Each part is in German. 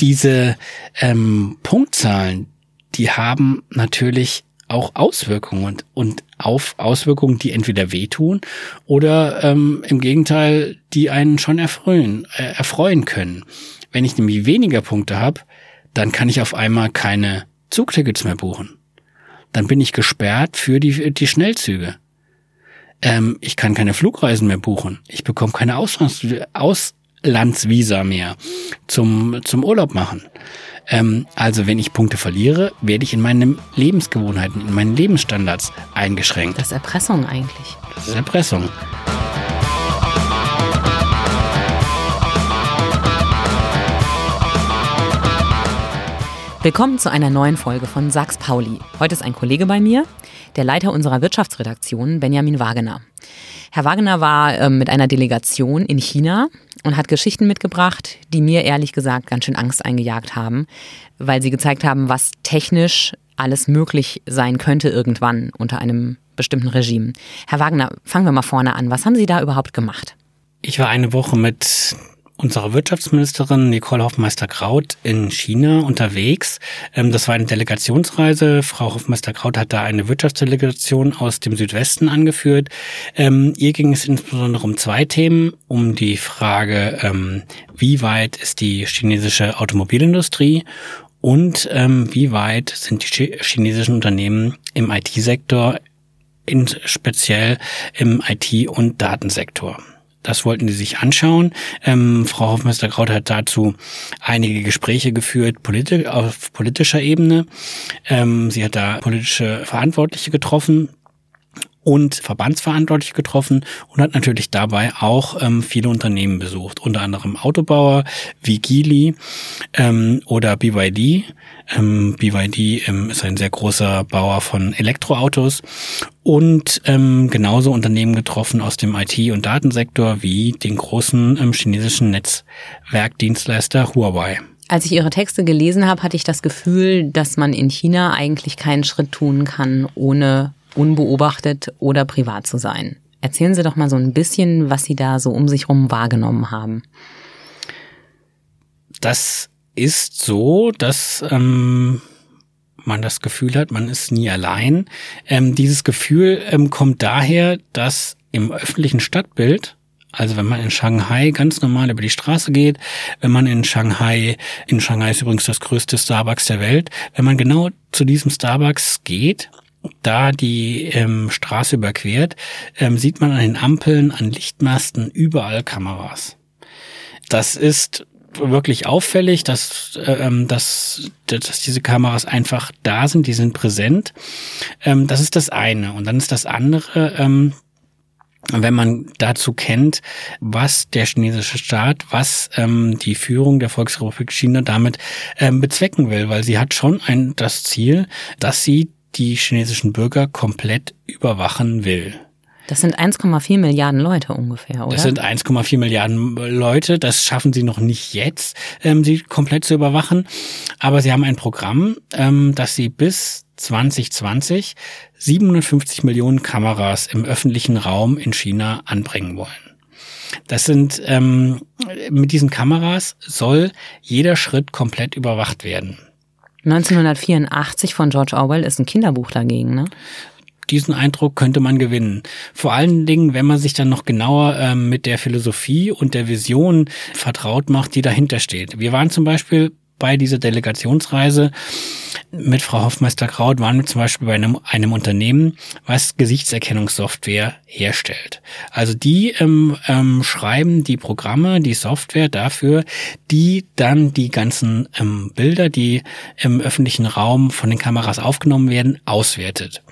diese ähm, Punktzahlen, die haben natürlich auch Auswirkungen und, und auf Auswirkungen, die entweder wehtun oder ähm, im Gegenteil, die einen schon erfreuen, äh, erfreuen können. Wenn ich nämlich weniger Punkte habe, dann kann ich auf einmal keine Zugtickets mehr buchen. Dann bin ich gesperrt für die, die Schnellzüge. Ähm, ich kann keine Flugreisen mehr buchen. Ich bekomme keine Auslands Auslandsvisa mehr zum, zum Urlaub machen. Ähm, also wenn ich Punkte verliere, werde ich in meinen Lebensgewohnheiten, in meinen Lebensstandards eingeschränkt. Das ist Erpressung eigentlich. Das ist Erpressung. Willkommen zu einer neuen Folge von Sachs Pauli. Heute ist ein Kollege bei mir, der Leiter unserer Wirtschaftsredaktion, Benjamin Wagener. Herr Wagener war äh, mit einer Delegation in China und hat Geschichten mitgebracht, die mir ehrlich gesagt ganz schön Angst eingejagt haben, weil sie gezeigt haben, was technisch alles möglich sein könnte irgendwann unter einem bestimmten Regime. Herr Wagner, fangen wir mal vorne an. Was haben Sie da überhaupt gemacht? Ich war eine Woche mit unserer Wirtschaftsministerin Nicole Hoffmeister-Kraut in China unterwegs. Ähm, das war eine Delegationsreise. Frau Hoffmeister-Kraut hat da eine Wirtschaftsdelegation aus dem Südwesten angeführt. Ähm, ihr ging es insbesondere um zwei Themen. Um die Frage, ähm, wie weit ist die chinesische Automobilindustrie und wie weit sind die chinesischen Unternehmen im IT-Sektor, speziell im IT- und Datensektor. Das wollten sie sich anschauen. Ähm, Frau Hofmeister-Kraut hat dazu einige Gespräche geführt, politi auf politischer Ebene. Ähm, sie hat da politische Verantwortliche getroffen und Verbandsverantwortliche getroffen und hat natürlich dabei auch ähm, viele Unternehmen besucht, unter anderem Autobauer wie Geely ähm, oder BYD. Ähm, BYD ähm, ist ein sehr großer Bauer von Elektroautos und ähm, genauso Unternehmen getroffen aus dem IT- und Datensektor wie den großen ähm, chinesischen Netzwerkdienstleister Huawei. Als ich Ihre Texte gelesen habe, hatte ich das Gefühl, dass man in China eigentlich keinen Schritt tun kann, ohne unbeobachtet oder privat zu sein. Erzählen Sie doch mal so ein bisschen, was Sie da so um sich herum wahrgenommen haben. Das ist so, dass ähm, man das Gefühl hat, man ist nie allein. Ähm, dieses Gefühl ähm, kommt daher, dass im öffentlichen Stadtbild also wenn man in Shanghai ganz normal über die Straße geht, wenn man in Shanghai, in Shanghai ist übrigens das größte Starbucks der Welt, wenn man genau zu diesem Starbucks geht, da die ähm, Straße überquert, ähm, sieht man an den Ampeln, an Lichtmasten überall Kameras. Das ist wirklich auffällig, dass, ähm, dass, dass diese Kameras einfach da sind, die sind präsent. Ähm, das ist das eine. Und dann ist das andere, ähm, wenn man dazu kennt, was der chinesische Staat, was ähm, die Führung der Volksrepublik China damit ähm, bezwecken will, weil sie hat schon ein das Ziel, dass sie die chinesischen Bürger komplett überwachen will. Das sind 1,4 Milliarden Leute ungefähr, oder? Das sind 1,4 Milliarden Leute. Das schaffen sie noch nicht jetzt, ähm, sie komplett zu überwachen. Aber sie haben ein Programm, ähm, das sie bis 2020 750 Millionen Kameras im öffentlichen Raum in China anbringen wollen. Das sind ähm, mit diesen Kameras soll jeder Schritt komplett überwacht werden. 1984 von George Orwell ist ein Kinderbuch dagegen, ne? diesen Eindruck könnte man gewinnen. Vor allen Dingen, wenn man sich dann noch genauer ähm, mit der Philosophie und der Vision vertraut macht, die dahinter steht. Wir waren zum Beispiel bei dieser Delegationsreise mit Frau Hoffmeister-Kraut waren wir zum Beispiel bei einem, einem Unternehmen, was Gesichtserkennungssoftware herstellt. Also die ähm, ähm, schreiben die Programme, die Software dafür, die dann die ganzen ähm, Bilder, die im öffentlichen Raum von den Kameras aufgenommen werden, auswertet.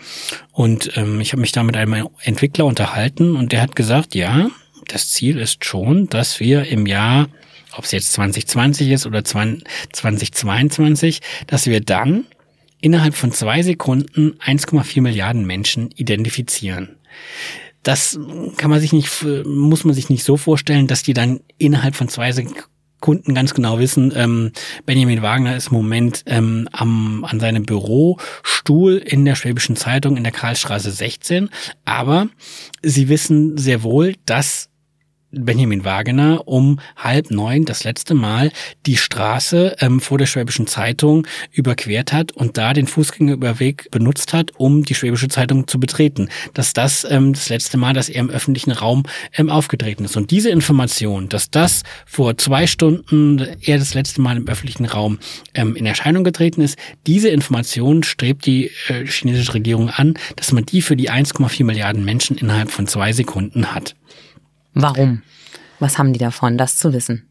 Und ähm, ich habe mich da mit einem Entwickler unterhalten und der hat gesagt, ja, das Ziel ist schon, dass wir im Jahr ob es jetzt 2020 ist oder 2022, dass wir dann innerhalb von zwei Sekunden 1,4 Milliarden Menschen identifizieren. Das kann man sich nicht, muss man sich nicht so vorstellen, dass die dann innerhalb von zwei Sekunden ganz genau wissen, ähm, Benjamin Wagner ist im Moment ähm, am, an seinem Bürostuhl in der Schwäbischen Zeitung in der Karlstraße 16, aber sie wissen sehr wohl, dass Benjamin Wagener um halb neun das letzte Mal die Straße ähm, vor der Schwäbischen Zeitung überquert hat und da den Fußgängerüberweg benutzt hat, um die Schwäbische Zeitung zu betreten. Dass das ähm, das letzte Mal, dass er im öffentlichen Raum ähm, aufgetreten ist. Und diese Information, dass das vor zwei Stunden er das letzte Mal im öffentlichen Raum ähm, in Erscheinung getreten ist, diese Information strebt die äh, chinesische Regierung an, dass man die für die 1,4 Milliarden Menschen innerhalb von zwei Sekunden hat. Warum? Was haben die davon, das zu wissen?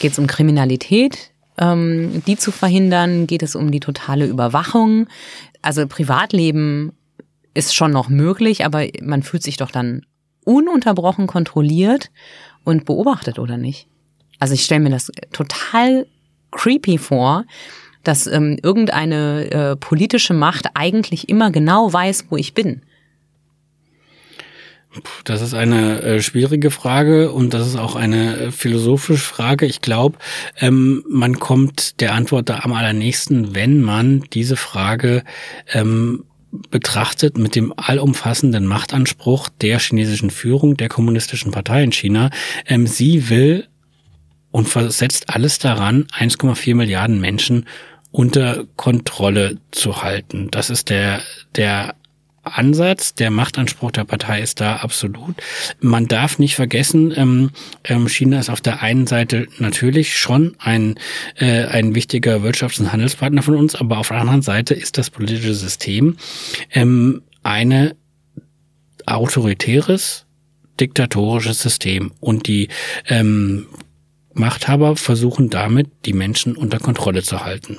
Geht es um Kriminalität, ähm, die zu verhindern? Geht es um die totale Überwachung? Also Privatleben ist schon noch möglich, aber man fühlt sich doch dann ununterbrochen kontrolliert und beobachtet, oder nicht? Also ich stelle mir das total creepy vor, dass ähm, irgendeine äh, politische Macht eigentlich immer genau weiß, wo ich bin. Das ist eine äh, schwierige Frage und das ist auch eine äh, philosophische Frage. Ich glaube, ähm, man kommt der Antwort da am allernächsten, wenn man diese Frage ähm, betrachtet mit dem allumfassenden Machtanspruch der chinesischen Führung, der kommunistischen Partei in China. Ähm, sie will und versetzt alles daran, 1,4 Milliarden Menschen unter Kontrolle zu halten. Das ist der, der Ansatz, der Machtanspruch der Partei ist da absolut. Man darf nicht vergessen, ähm, ähm, China ist auf der einen Seite natürlich schon ein, äh, ein wichtiger Wirtschafts- und Handelspartner von uns, aber auf der anderen Seite ist das politische System ähm, eine autoritäres, diktatorisches System und die ähm, Machthaber versuchen damit, die Menschen unter Kontrolle zu halten.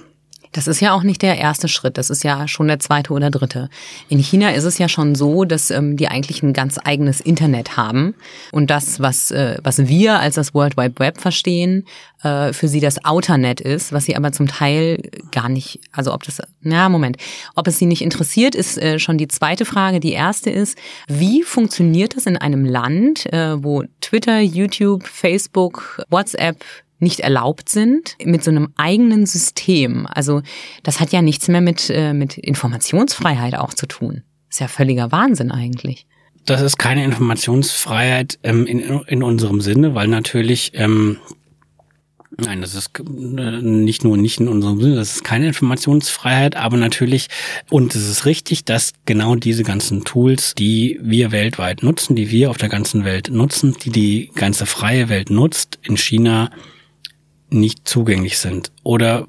Das ist ja auch nicht der erste Schritt, das ist ja schon der zweite oder dritte. In China ist es ja schon so, dass ähm, die eigentlich ein ganz eigenes Internet haben und das, was, äh, was wir als das World Wide Web verstehen, äh, für sie das Outernet ist, was sie aber zum Teil gar nicht, also ob das, na Moment, ob es sie nicht interessiert, ist äh, schon die zweite Frage. Die erste ist, wie funktioniert das in einem Land, äh, wo Twitter, YouTube, Facebook, WhatsApp, nicht erlaubt sind, mit so einem eigenen System. Also das hat ja nichts mehr mit, äh, mit Informationsfreiheit auch zu tun. Ist ja völliger Wahnsinn eigentlich. Das ist keine Informationsfreiheit ähm, in, in unserem Sinne, weil natürlich ähm, Nein, das ist äh, nicht nur nicht in unserem Sinne, das ist keine Informationsfreiheit, aber natürlich, und es ist richtig, dass genau diese ganzen Tools, die wir weltweit nutzen, die wir auf der ganzen Welt nutzen, die die ganze freie Welt nutzt, in China nicht zugänglich sind. Oder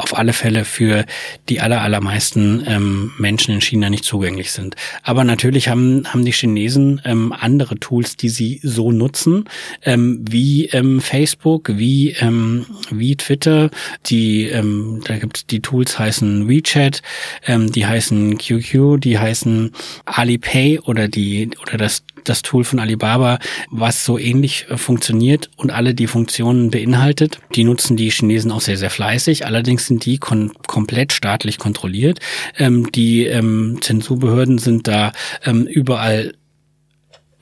auf alle Fälle für die aller, allermeisten ähm, Menschen in China nicht zugänglich sind. Aber natürlich haben, haben die Chinesen ähm, andere Tools, die sie so nutzen, ähm, wie ähm, Facebook, wie, ähm, wie Twitter. Die, ähm, da gibt's die Tools heißen WeChat, ähm, die heißen QQ, die heißen Alipay oder die oder das das Tool von Alibaba, was so ähnlich äh, funktioniert und alle die Funktionen beinhaltet. Die nutzen die Chinesen auch sehr, sehr fleißig. Allerdings sind die komplett staatlich kontrolliert. Ähm, die ähm, Zensurbehörden sind da ähm, überall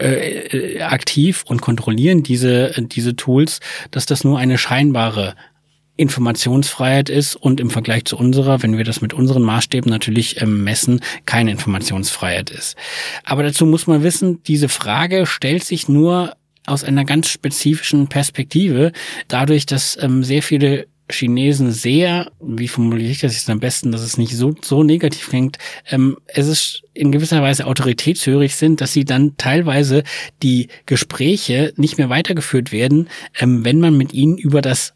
äh, äh aktiv und kontrollieren diese, diese Tools, dass das nur eine scheinbare Informationsfreiheit ist und im Vergleich zu unserer, wenn wir das mit unseren Maßstäben natürlich ähm, messen, keine Informationsfreiheit ist. Aber dazu muss man wissen, diese Frage stellt sich nur aus einer ganz spezifischen Perspektive, dadurch, dass ähm, sehr viele Chinesen sehr, wie formuliere ich das jetzt am besten, dass es nicht so, so negativ klingt, ähm, es ist in gewisser Weise autoritätshörig sind, dass sie dann teilweise die Gespräche nicht mehr weitergeführt werden, ähm, wenn man mit ihnen über das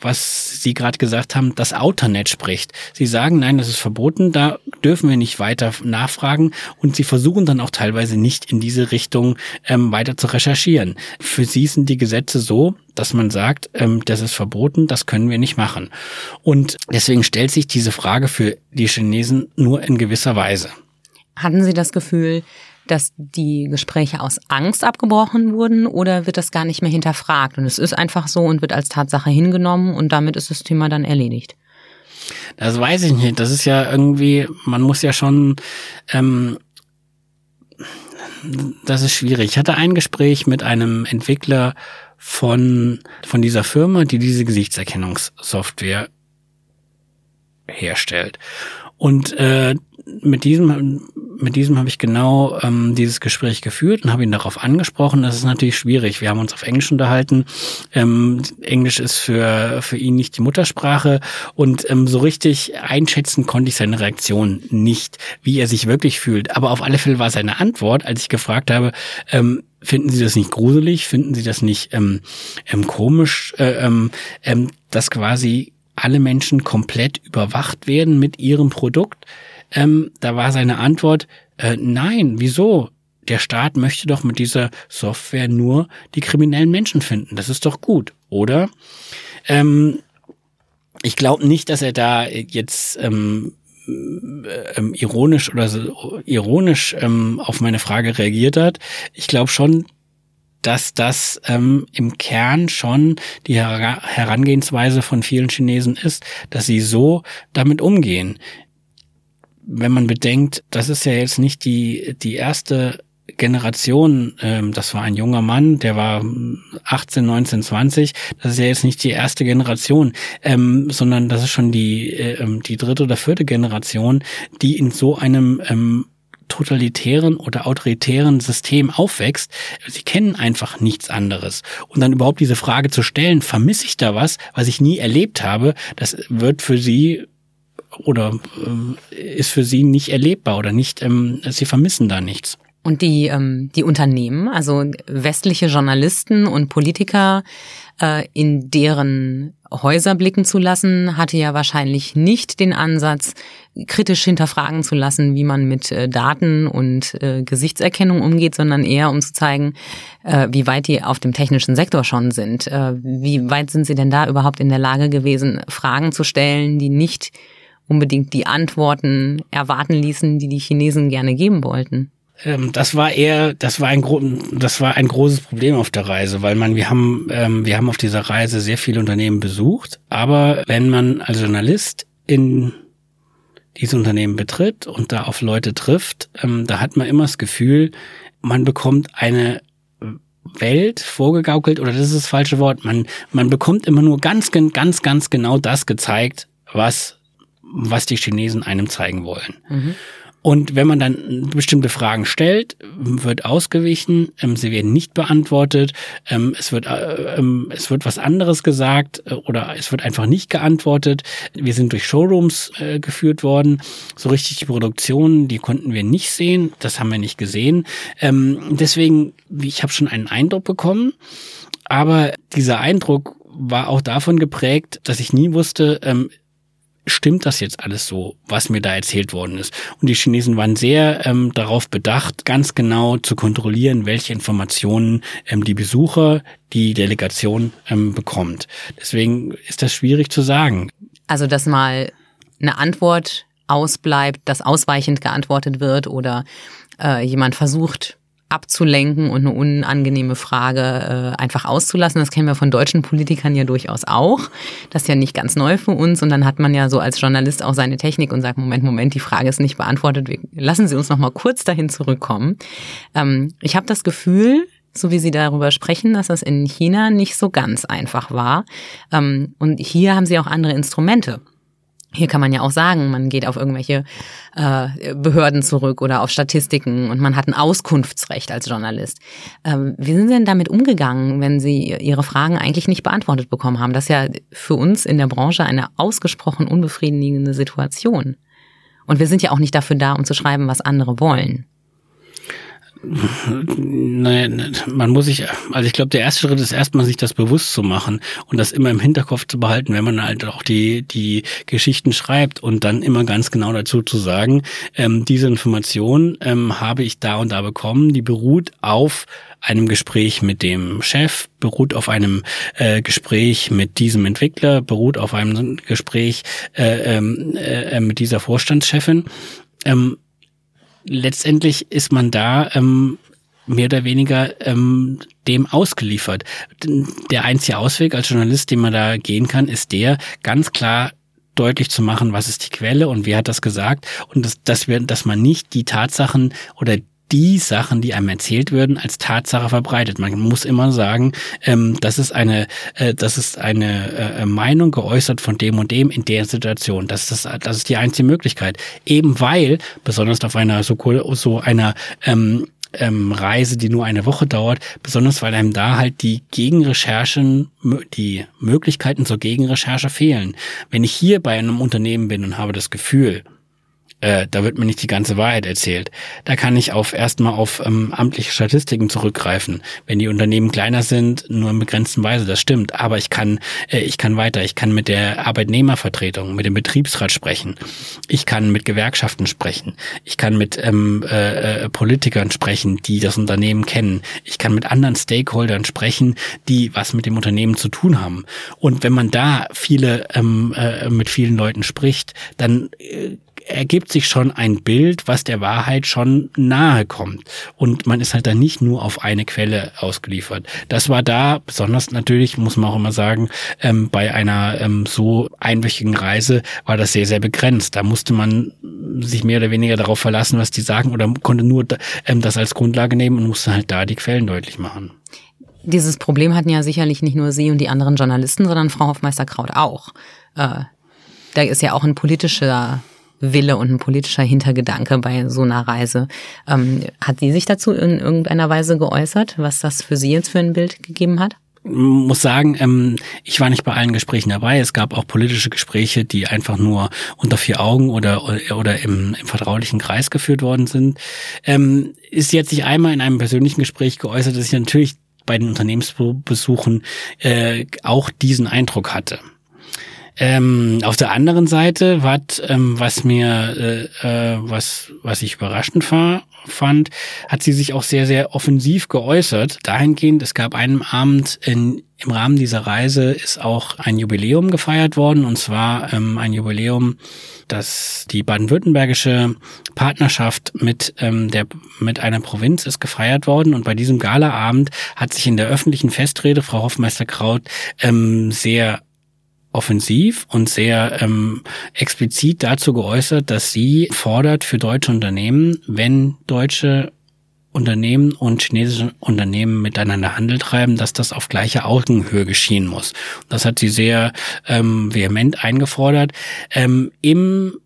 was Sie gerade gesagt haben, das Outernet spricht. Sie sagen, nein, das ist verboten, da dürfen wir nicht weiter nachfragen und Sie versuchen dann auch teilweise nicht in diese Richtung ähm, weiter zu recherchieren. Für Sie sind die Gesetze so, dass man sagt, ähm, das ist verboten, das können wir nicht machen. Und deswegen stellt sich diese Frage für die Chinesen nur in gewisser Weise. Hatten Sie das Gefühl, dass die Gespräche aus Angst abgebrochen wurden oder wird das gar nicht mehr hinterfragt und es ist einfach so und wird als Tatsache hingenommen und damit ist das Thema dann erledigt? Das weiß ich nicht. Das ist ja irgendwie, man muss ja schon, ähm, das ist schwierig. Ich hatte ein Gespräch mit einem Entwickler von, von dieser Firma, die diese Gesichtserkennungssoftware herstellt. Und äh, mit diesem mit diesem habe ich genau ähm, dieses Gespräch geführt und habe ihn darauf angesprochen. Das ist natürlich schwierig. Wir haben uns auf Englisch unterhalten. Ähm, Englisch ist für für ihn nicht die Muttersprache und ähm, so richtig einschätzen konnte ich seine Reaktion nicht, wie er sich wirklich fühlt. Aber auf alle Fälle war seine Antwort, als ich gefragt habe, ähm, Finden Sie das nicht gruselig? Finden Sie das nicht ähm, ähm, komisch, äh, ähm, ähm, dass quasi alle Menschen komplett überwacht werden mit ihrem Produkt? Ähm, da war seine Antwort, äh, nein, wieso? Der Staat möchte doch mit dieser Software nur die kriminellen Menschen finden. Das ist doch gut, oder? Ähm, ich glaube nicht, dass er da jetzt ähm, ähm, ironisch oder so ironisch ähm, auf meine Frage reagiert hat. Ich glaube schon, dass das ähm, im Kern schon die Her Herangehensweise von vielen Chinesen ist, dass sie so damit umgehen. Wenn man bedenkt, das ist ja jetzt nicht die, die erste Generation, ähm, das war ein junger Mann, der war 18, 19, 20, das ist ja jetzt nicht die erste Generation, ähm, sondern das ist schon die, äh, die dritte oder vierte Generation, die in so einem ähm, totalitären oder autoritären System aufwächst. Sie kennen einfach nichts anderes. Und dann überhaupt diese Frage zu stellen, vermisse ich da was, was ich nie erlebt habe, das wird für sie oder äh, ist für sie nicht erlebbar oder nicht, ähm, sie vermissen da nichts. Und die, ähm, die Unternehmen, also westliche Journalisten und Politiker äh, in deren Häuser blicken zu lassen, hatte ja wahrscheinlich nicht den Ansatz, kritisch hinterfragen zu lassen, wie man mit äh, Daten und äh, Gesichtserkennung umgeht, sondern eher um zu zeigen, äh, wie weit die auf dem technischen Sektor schon sind. Äh, wie weit sind sie denn da überhaupt in der Lage gewesen, Fragen zu stellen, die nicht unbedingt die Antworten erwarten ließen, die die Chinesen gerne geben wollten. Ähm, das war eher, das war ein das war ein großes Problem auf der Reise, weil man, wir haben, ähm, wir haben auf dieser Reise sehr viele Unternehmen besucht, aber wenn man als Journalist in diese Unternehmen betritt und da auf Leute trifft, ähm, da hat man immer das Gefühl, man bekommt eine Welt vorgegaukelt oder das ist das falsche Wort. Man, man bekommt immer nur ganz, ganz, ganz genau das gezeigt, was was die Chinesen einem zeigen wollen. Mhm. Und wenn man dann bestimmte Fragen stellt, wird ausgewichen, ähm, sie werden nicht beantwortet, ähm, es wird äh, ähm, es wird was anderes gesagt äh, oder es wird einfach nicht geantwortet. Wir sind durch Showrooms äh, geführt worden, so richtig die Produktion, die konnten wir nicht sehen, das haben wir nicht gesehen. Deswegen, ich habe schon einen Eindruck bekommen, aber dieser Eindruck war auch davon geprägt, dass ich nie wusste, ähm, stimmt das jetzt alles so, was mir da erzählt worden ist? Und die Chinesen waren sehr ähm, darauf bedacht, ganz genau zu kontrollieren, welche Informationen ähm, die Besucher, die Delegation ähm, bekommt. Deswegen ist das schwierig zu sagen. Also, dass mal eine Antwort ausbleibt, dass ausweichend geantwortet wird oder äh, jemand versucht, abzulenken und eine unangenehme Frage äh, einfach auszulassen. Das kennen wir von deutschen Politikern ja durchaus auch. Das ist ja nicht ganz neu für uns. Und dann hat man ja so als Journalist auch seine Technik und sagt, Moment, Moment, die Frage ist nicht beantwortet. lassen Sie uns noch mal kurz dahin zurückkommen. Ähm, ich habe das Gefühl, so wie Sie darüber sprechen, dass das in China nicht so ganz einfach war. Ähm, und hier haben Sie auch andere Instrumente. Hier kann man ja auch sagen, man geht auf irgendwelche äh, Behörden zurück oder auf Statistiken und man hat ein Auskunftsrecht als Journalist. Ähm, wie sind Sie denn damit umgegangen, wenn Sie Ihre Fragen eigentlich nicht beantwortet bekommen haben? Das ist ja für uns in der Branche eine ausgesprochen unbefriedigende Situation. Und wir sind ja auch nicht dafür da, um zu schreiben, was andere wollen. Nein, man muss sich, also ich glaube, der erste Schritt ist erstmal, sich das bewusst zu machen und das immer im Hinterkopf zu behalten, wenn man halt auch die, die Geschichten schreibt und dann immer ganz genau dazu zu sagen, ähm, diese Information ähm, habe ich da und da bekommen, die beruht auf einem Gespräch mit dem Chef, beruht auf einem äh, Gespräch mit diesem Entwickler, beruht auf einem Gespräch äh, ähm, äh, mit dieser Vorstandschefin. Ähm, letztendlich ist man da ähm, mehr oder weniger ähm, dem ausgeliefert. Der einzige Ausweg als Journalist, den man da gehen kann, ist der, ganz klar deutlich zu machen, was ist die Quelle und wer hat das gesagt und dass, dass, wir, dass man nicht die Tatsachen oder die Sachen, die einem erzählt würden, als Tatsache verbreitet. Man muss immer sagen, ähm, das ist eine, äh, das ist eine äh, Meinung geäußert von dem und dem in der Situation. Das ist, das ist die einzige Möglichkeit. Eben weil, besonders auf einer so, so einer ähm, ähm, Reise, die nur eine Woche dauert, besonders weil einem da halt die Gegenrecherchen, die Möglichkeiten zur Gegenrecherche fehlen. Wenn ich hier bei einem Unternehmen bin und habe das Gefühl, äh, da wird mir nicht die ganze Wahrheit erzählt. Da kann ich auf erstmal auf ähm, amtliche Statistiken zurückgreifen. Wenn die Unternehmen kleiner sind, nur in begrenzten Weise, das stimmt. Aber ich kann, äh, ich kann weiter. Ich kann mit der Arbeitnehmervertretung, mit dem Betriebsrat sprechen. Ich kann mit Gewerkschaften sprechen. Ich kann mit ähm, äh, äh, Politikern sprechen, die das Unternehmen kennen. Ich kann mit anderen Stakeholdern sprechen, die was mit dem Unternehmen zu tun haben. Und wenn man da viele ähm, äh, mit vielen Leuten spricht, dann äh, ergibt sich schon ein Bild, was der Wahrheit schon nahe kommt. Und man ist halt dann nicht nur auf eine Quelle ausgeliefert. Das war da, besonders natürlich, muss man auch immer sagen, ähm, bei einer ähm, so einwöchigen Reise war das sehr, sehr begrenzt. Da musste man sich mehr oder weniger darauf verlassen, was die sagen, oder konnte nur ähm, das als Grundlage nehmen und musste halt da die Quellen deutlich machen. Dieses Problem hatten ja sicherlich nicht nur Sie und die anderen Journalisten, sondern Frau Hofmeister Kraut auch. Äh, da ist ja auch ein politischer Wille und ein politischer Hintergedanke bei so einer Reise. Ähm, hat sie sich dazu in irgendeiner Weise geäußert, was das für sie jetzt für ein Bild gegeben hat? muss sagen, ähm, ich war nicht bei allen Gesprächen dabei. Es gab auch politische Gespräche, die einfach nur unter vier Augen oder oder im, im vertraulichen Kreis geführt worden sind. Ähm, ist jetzt sich einmal in einem persönlichen Gespräch geäußert, dass ich natürlich bei den Unternehmensbesuchen äh, auch diesen Eindruck hatte. Ähm, auf der anderen Seite, wat, ähm, was mir, äh, äh, was, was ich überraschend war, fand, hat sie sich auch sehr, sehr offensiv geäußert. Dahingehend, es gab einen Abend in, im Rahmen dieser Reise ist auch ein Jubiläum gefeiert worden, und zwar ähm, ein Jubiläum, das die baden-württembergische Partnerschaft mit ähm, der mit einer Provinz ist gefeiert worden. Und bei diesem Galaabend hat sich in der öffentlichen Festrede Frau Hoffmeister Kraut ähm, sehr offensiv und sehr ähm, explizit dazu geäußert, dass sie fordert für deutsche Unternehmen, wenn deutsche Unternehmen und chinesische Unternehmen miteinander Handel treiben, dass das auf gleicher Augenhöhe geschehen muss. Das hat sie sehr ähm, vehement eingefordert. Ähm, Im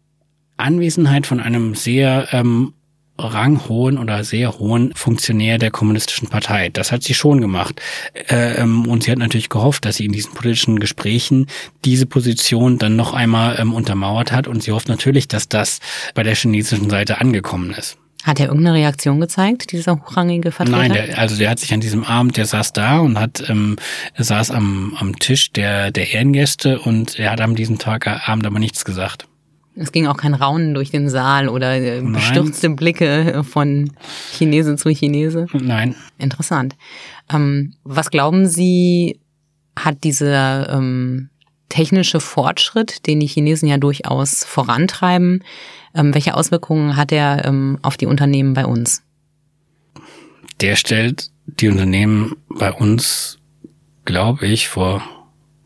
Anwesenheit von einem sehr ähm, ranghohen oder sehr hohen Funktionär der kommunistischen Partei. Das hat sie schon gemacht. Ähm, und sie hat natürlich gehofft, dass sie in diesen politischen Gesprächen diese Position dann noch einmal ähm, untermauert hat. Und sie hofft natürlich, dass das bei der chinesischen Seite angekommen ist. Hat er irgendeine Reaktion gezeigt, dieser hochrangige Vertreter? Nein, der, also der hat sich an diesem Abend, der saß da und hat ähm, saß am, am Tisch der, der Ehrengäste und er hat am diesem Tag Abend aber nichts gesagt. Es ging auch kein Raunen durch den Saal oder äh, bestürzte Blicke von Chinese zu Chinese. Nein. Interessant. Ähm, was glauben Sie, hat dieser ähm, technische Fortschritt, den die Chinesen ja durchaus vorantreiben, ähm, welche Auswirkungen hat er ähm, auf die Unternehmen bei uns? Der stellt die Unternehmen bei uns, glaube ich, vor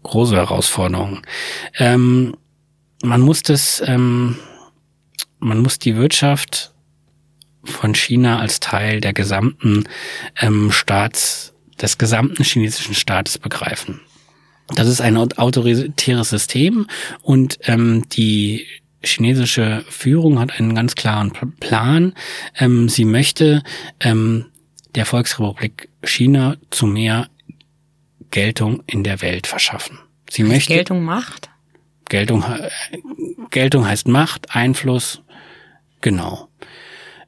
große Herausforderungen. Ähm, man muss das, ähm, man muss die Wirtschaft von China als Teil der gesamten ähm, Staats, des gesamten chinesischen Staates begreifen. Das ist ein autoritäres System und ähm, die chinesische Führung hat einen ganz klaren Plan. Ähm, sie möchte ähm, der Volksrepublik China zu mehr Geltung in der Welt verschaffen. Sie möchte Geltung macht. Geltung, Geltung heißt Macht, Einfluss, genau.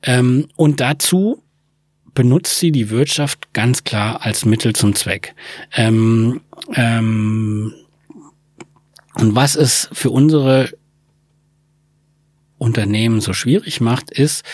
Ähm, und dazu benutzt sie die Wirtschaft ganz klar als Mittel zum Zweck. Ähm, ähm, und was es für unsere Unternehmen so schwierig macht, ist,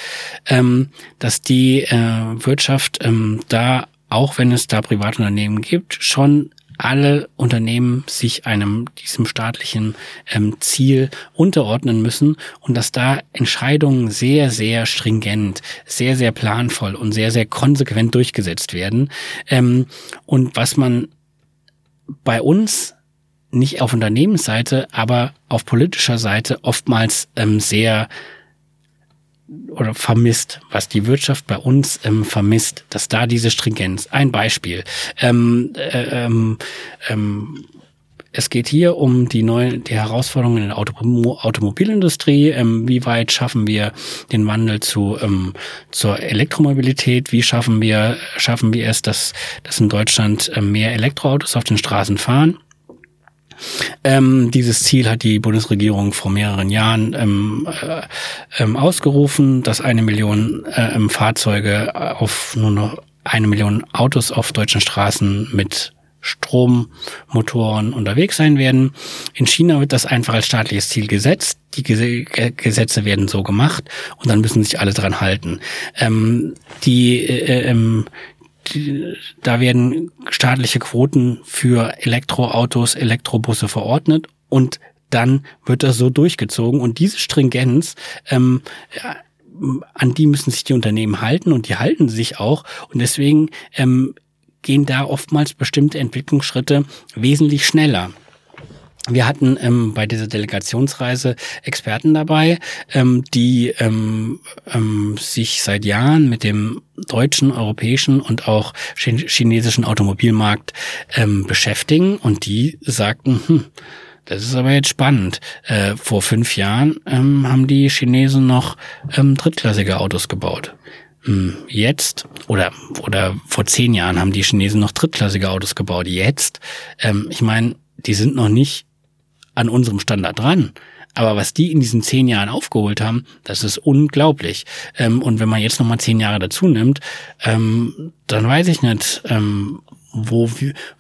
ähm, dass die äh, Wirtschaft ähm, da, auch wenn es da Privatunternehmen gibt, schon alle Unternehmen sich einem diesem staatlichen ähm, Ziel unterordnen müssen und dass da Entscheidungen sehr, sehr stringent, sehr, sehr planvoll und sehr, sehr konsequent durchgesetzt werden. Ähm, und was man bei uns nicht auf Unternehmensseite, aber auf politischer Seite oftmals ähm, sehr oder vermisst, was die Wirtschaft bei uns ähm, vermisst, dass da diese Stringenz. Ein Beispiel. Ähm, äh, ähm, ähm, es geht hier um die neue, die Herausforderungen in der Auto, Automobilindustrie. Ähm, wie weit schaffen wir den Wandel zu ähm, zur Elektromobilität? Wie schaffen wir schaffen wir es, dass dass in Deutschland ähm, mehr Elektroautos auf den Straßen fahren? Ähm, dieses Ziel hat die Bundesregierung vor mehreren Jahren ähm, äh, ähm, ausgerufen, dass eine Million äh, ähm, Fahrzeuge auf nur noch eine Million Autos auf deutschen Straßen mit Strommotoren unterwegs sein werden. In China wird das einfach als staatliches Ziel gesetzt. Die Gesetze werden so gemacht und dann müssen sich alle dran halten. Ähm, die, äh, ähm, da werden staatliche Quoten für Elektroautos, Elektrobusse verordnet und dann wird das so durchgezogen und diese Stringenz ähm, ja, an die müssen sich die Unternehmen halten und die halten sich auch und deswegen ähm, gehen da oftmals bestimmte Entwicklungsschritte wesentlich schneller. Wir hatten ähm, bei dieser Delegationsreise Experten dabei, ähm, die ähm, ähm, sich seit Jahren mit dem deutschen, europäischen und auch chinesischen Automobilmarkt ähm, beschäftigen und die sagten, hm, das ist aber jetzt spannend. Äh, vor fünf Jahren ähm, haben die Chinesen noch ähm, drittklassige Autos gebaut. Hm, jetzt oder oder vor zehn Jahren haben die Chinesen noch drittklassige Autos gebaut. Jetzt, ähm, ich meine, die sind noch nicht an unserem Standard dran. Aber was die in diesen zehn Jahren aufgeholt haben, das ist unglaublich. Ähm, und wenn man jetzt nochmal zehn Jahre dazu nimmt, ähm, dann weiß ich nicht, ähm, wo,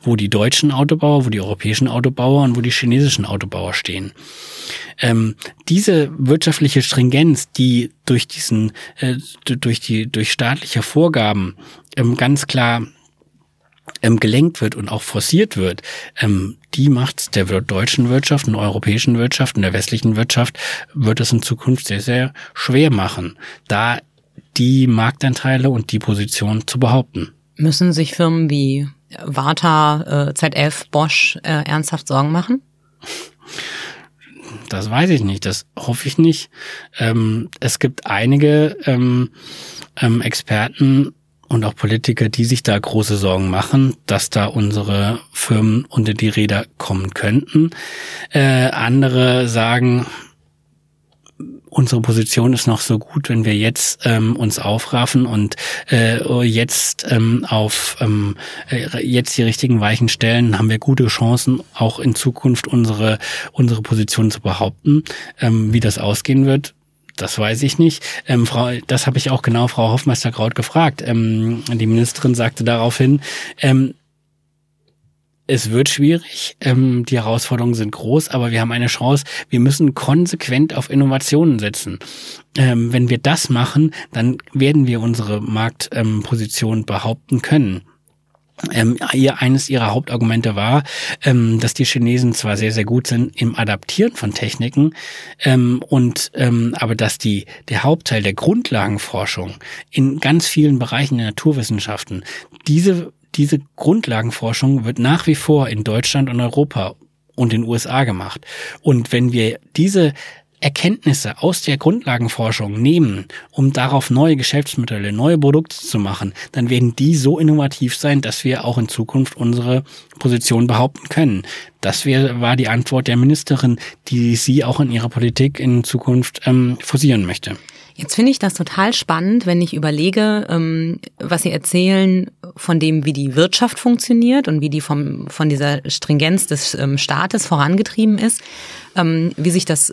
wo die deutschen Autobauer, wo die europäischen Autobauer und wo die chinesischen Autobauer stehen. Ähm, diese wirtschaftliche Stringenz, die durch diesen, äh, durch die, durch staatliche Vorgaben ähm, ganz klar ähm, gelenkt wird und auch forciert wird, ähm, die macht der deutschen Wirtschaft der europäischen Wirtschaft und der westlichen Wirtschaft wird es in Zukunft sehr, sehr schwer machen, da die Marktanteile und die Position zu behaupten. Müssen sich Firmen wie Warta, äh, ZF, Bosch äh, ernsthaft Sorgen machen? Das weiß ich nicht, das hoffe ich nicht. Ähm, es gibt einige ähm, ähm, Experten und auch Politiker, die sich da große Sorgen machen, dass da unsere Firmen unter die Räder kommen könnten. Äh, andere sagen, unsere Position ist noch so gut, wenn wir jetzt ähm, uns aufraffen und äh, jetzt ähm, auf ähm, äh, jetzt die richtigen Weichen stellen, haben wir gute Chancen, auch in Zukunft unsere unsere Position zu behaupten. Ähm, wie das ausgehen wird, das weiß ich nicht. Ähm, Frau, das habe ich auch genau Frau Hoffmeister-Kraut gefragt. Ähm, die Ministerin sagte daraufhin, ähm, es wird schwierig, ähm, die Herausforderungen sind groß, aber wir haben eine Chance. Wir müssen konsequent auf Innovationen setzen. Ähm, wenn wir das machen, dann werden wir unsere Marktposition ähm, behaupten können. Ähm, eines ihrer Hauptargumente war, ähm, dass die Chinesen zwar sehr, sehr gut sind im Adaptieren von Techniken, ähm, und ähm, aber dass die der Hauptteil der Grundlagenforschung in ganz vielen Bereichen der Naturwissenschaften diese diese Grundlagenforschung wird nach wie vor in Deutschland und Europa und in den USA gemacht. Und wenn wir diese Erkenntnisse aus der Grundlagenforschung nehmen, um darauf neue Geschäftsmodelle, neue Produkte zu machen, dann werden die so innovativ sein, dass wir auch in Zukunft unsere Position behaupten können. Das war die Antwort der Ministerin, die sie auch in ihrer Politik in Zukunft ähm, forcieren möchte. Jetzt finde ich das total spannend, wenn ich überlege, ähm, was Sie erzählen von dem, wie die Wirtschaft funktioniert und wie die vom, von dieser Stringenz des ähm, Staates vorangetrieben ist, ähm, wie sich das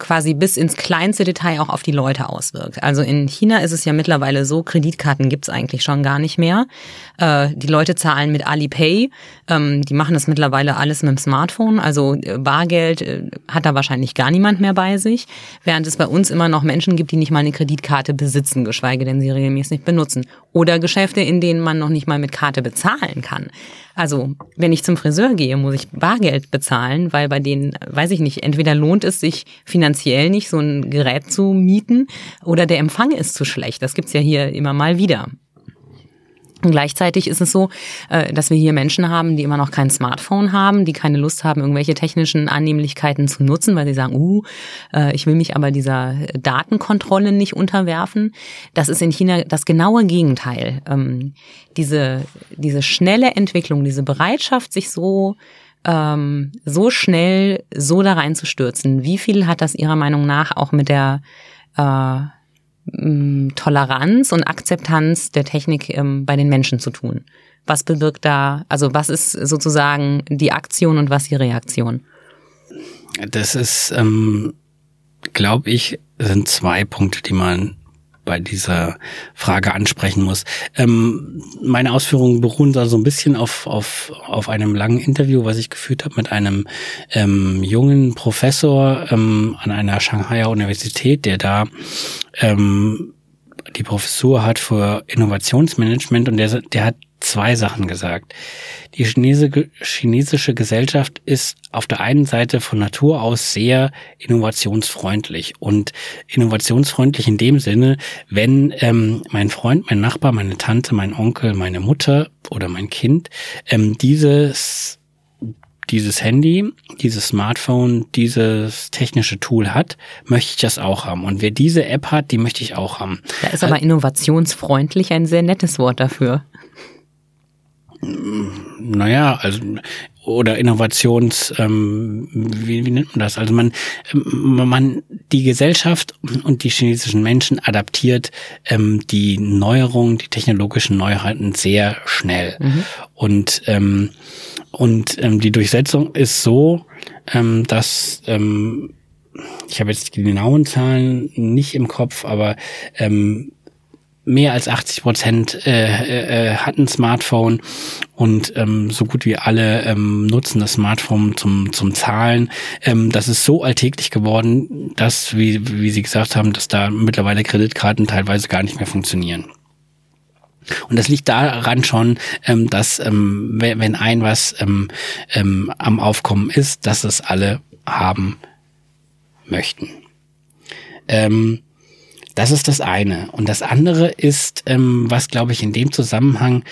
quasi bis ins kleinste Detail auch auf die Leute auswirkt. Also in China ist es ja mittlerweile so, Kreditkarten gibt's eigentlich schon gar nicht mehr. Äh, die Leute zahlen mit Alipay, ähm, die machen das mittlerweile alles mit dem Smartphone, also äh, Bargeld äh, hat da wahrscheinlich gar niemand mehr bei sich, während es bei uns immer noch Menschen gibt, die nicht mal eine Kreditkarte besitzen, geschweige denn sie regelmäßig benutzen. Oder Geschäfte, in denen man noch nicht mal mit Karte bezahlen kann. Also, wenn ich zum Friseur gehe, muss ich Bargeld bezahlen, weil bei denen, weiß ich nicht, entweder lohnt es sich finanziell nicht, so ein Gerät zu mieten oder der Empfang ist zu schlecht. Das gibt's ja hier immer mal wieder. Und gleichzeitig ist es so, äh, dass wir hier Menschen haben, die immer noch kein Smartphone haben, die keine Lust haben, irgendwelche technischen Annehmlichkeiten zu nutzen, weil sie sagen, uh, äh, ich will mich aber dieser Datenkontrolle nicht unterwerfen. Das ist in China das genaue Gegenteil. Ähm, diese, diese schnelle Entwicklung, diese Bereitschaft, sich so ähm, so schnell so da reinzustürzen, wie viel hat das Ihrer Meinung nach auch mit der äh, Toleranz und Akzeptanz der Technik ähm, bei den Menschen zu tun? Was bewirkt da, also was ist sozusagen die Aktion und was die Reaktion? Das ist, ähm, glaube ich, sind zwei Punkte, die man bei dieser Frage ansprechen muss. Ähm, meine Ausführungen beruhen da so ein bisschen auf, auf, auf einem langen Interview, was ich geführt habe mit einem ähm, jungen Professor ähm, an einer Shanghaier Universität, der da ähm, die Professur hat für Innovationsmanagement und der, der hat zwei Sachen gesagt. Die chinesische Gesellschaft ist auf der einen Seite von Natur aus sehr innovationsfreundlich und innovationsfreundlich in dem Sinne, wenn ähm, mein Freund, mein Nachbar, meine Tante, mein Onkel, meine Mutter oder mein Kind ähm, dieses dieses Handy, dieses Smartphone, dieses technische Tool hat, möchte ich das auch haben. Und wer diese App hat, die möchte ich auch haben. Da ist aber innovationsfreundlich ein sehr nettes Wort dafür naja, also oder Innovations, ähm, wie, wie nennt man das? Also man, man, die Gesellschaft und die chinesischen Menschen adaptiert ähm, die Neuerungen, die technologischen Neuheiten sehr schnell. Mhm. Und ähm, und ähm, die Durchsetzung ist so, ähm, dass ähm, ich habe jetzt die genauen Zahlen nicht im Kopf, aber ähm, mehr als 80 Prozent äh, äh, hatten Smartphone und ähm, so gut wie alle ähm, nutzen das Smartphone zum zum Zahlen. Ähm, das ist so alltäglich geworden, dass, wie, wie Sie gesagt haben, dass da mittlerweile Kreditkarten teilweise gar nicht mehr funktionieren. Und das liegt daran schon, ähm, dass ähm, wenn ein was ähm, ähm, am Aufkommen ist, dass es alle haben möchten. Ähm, das ist das eine. Und das andere ist, ähm, was glaube ich in dem Zusammenhang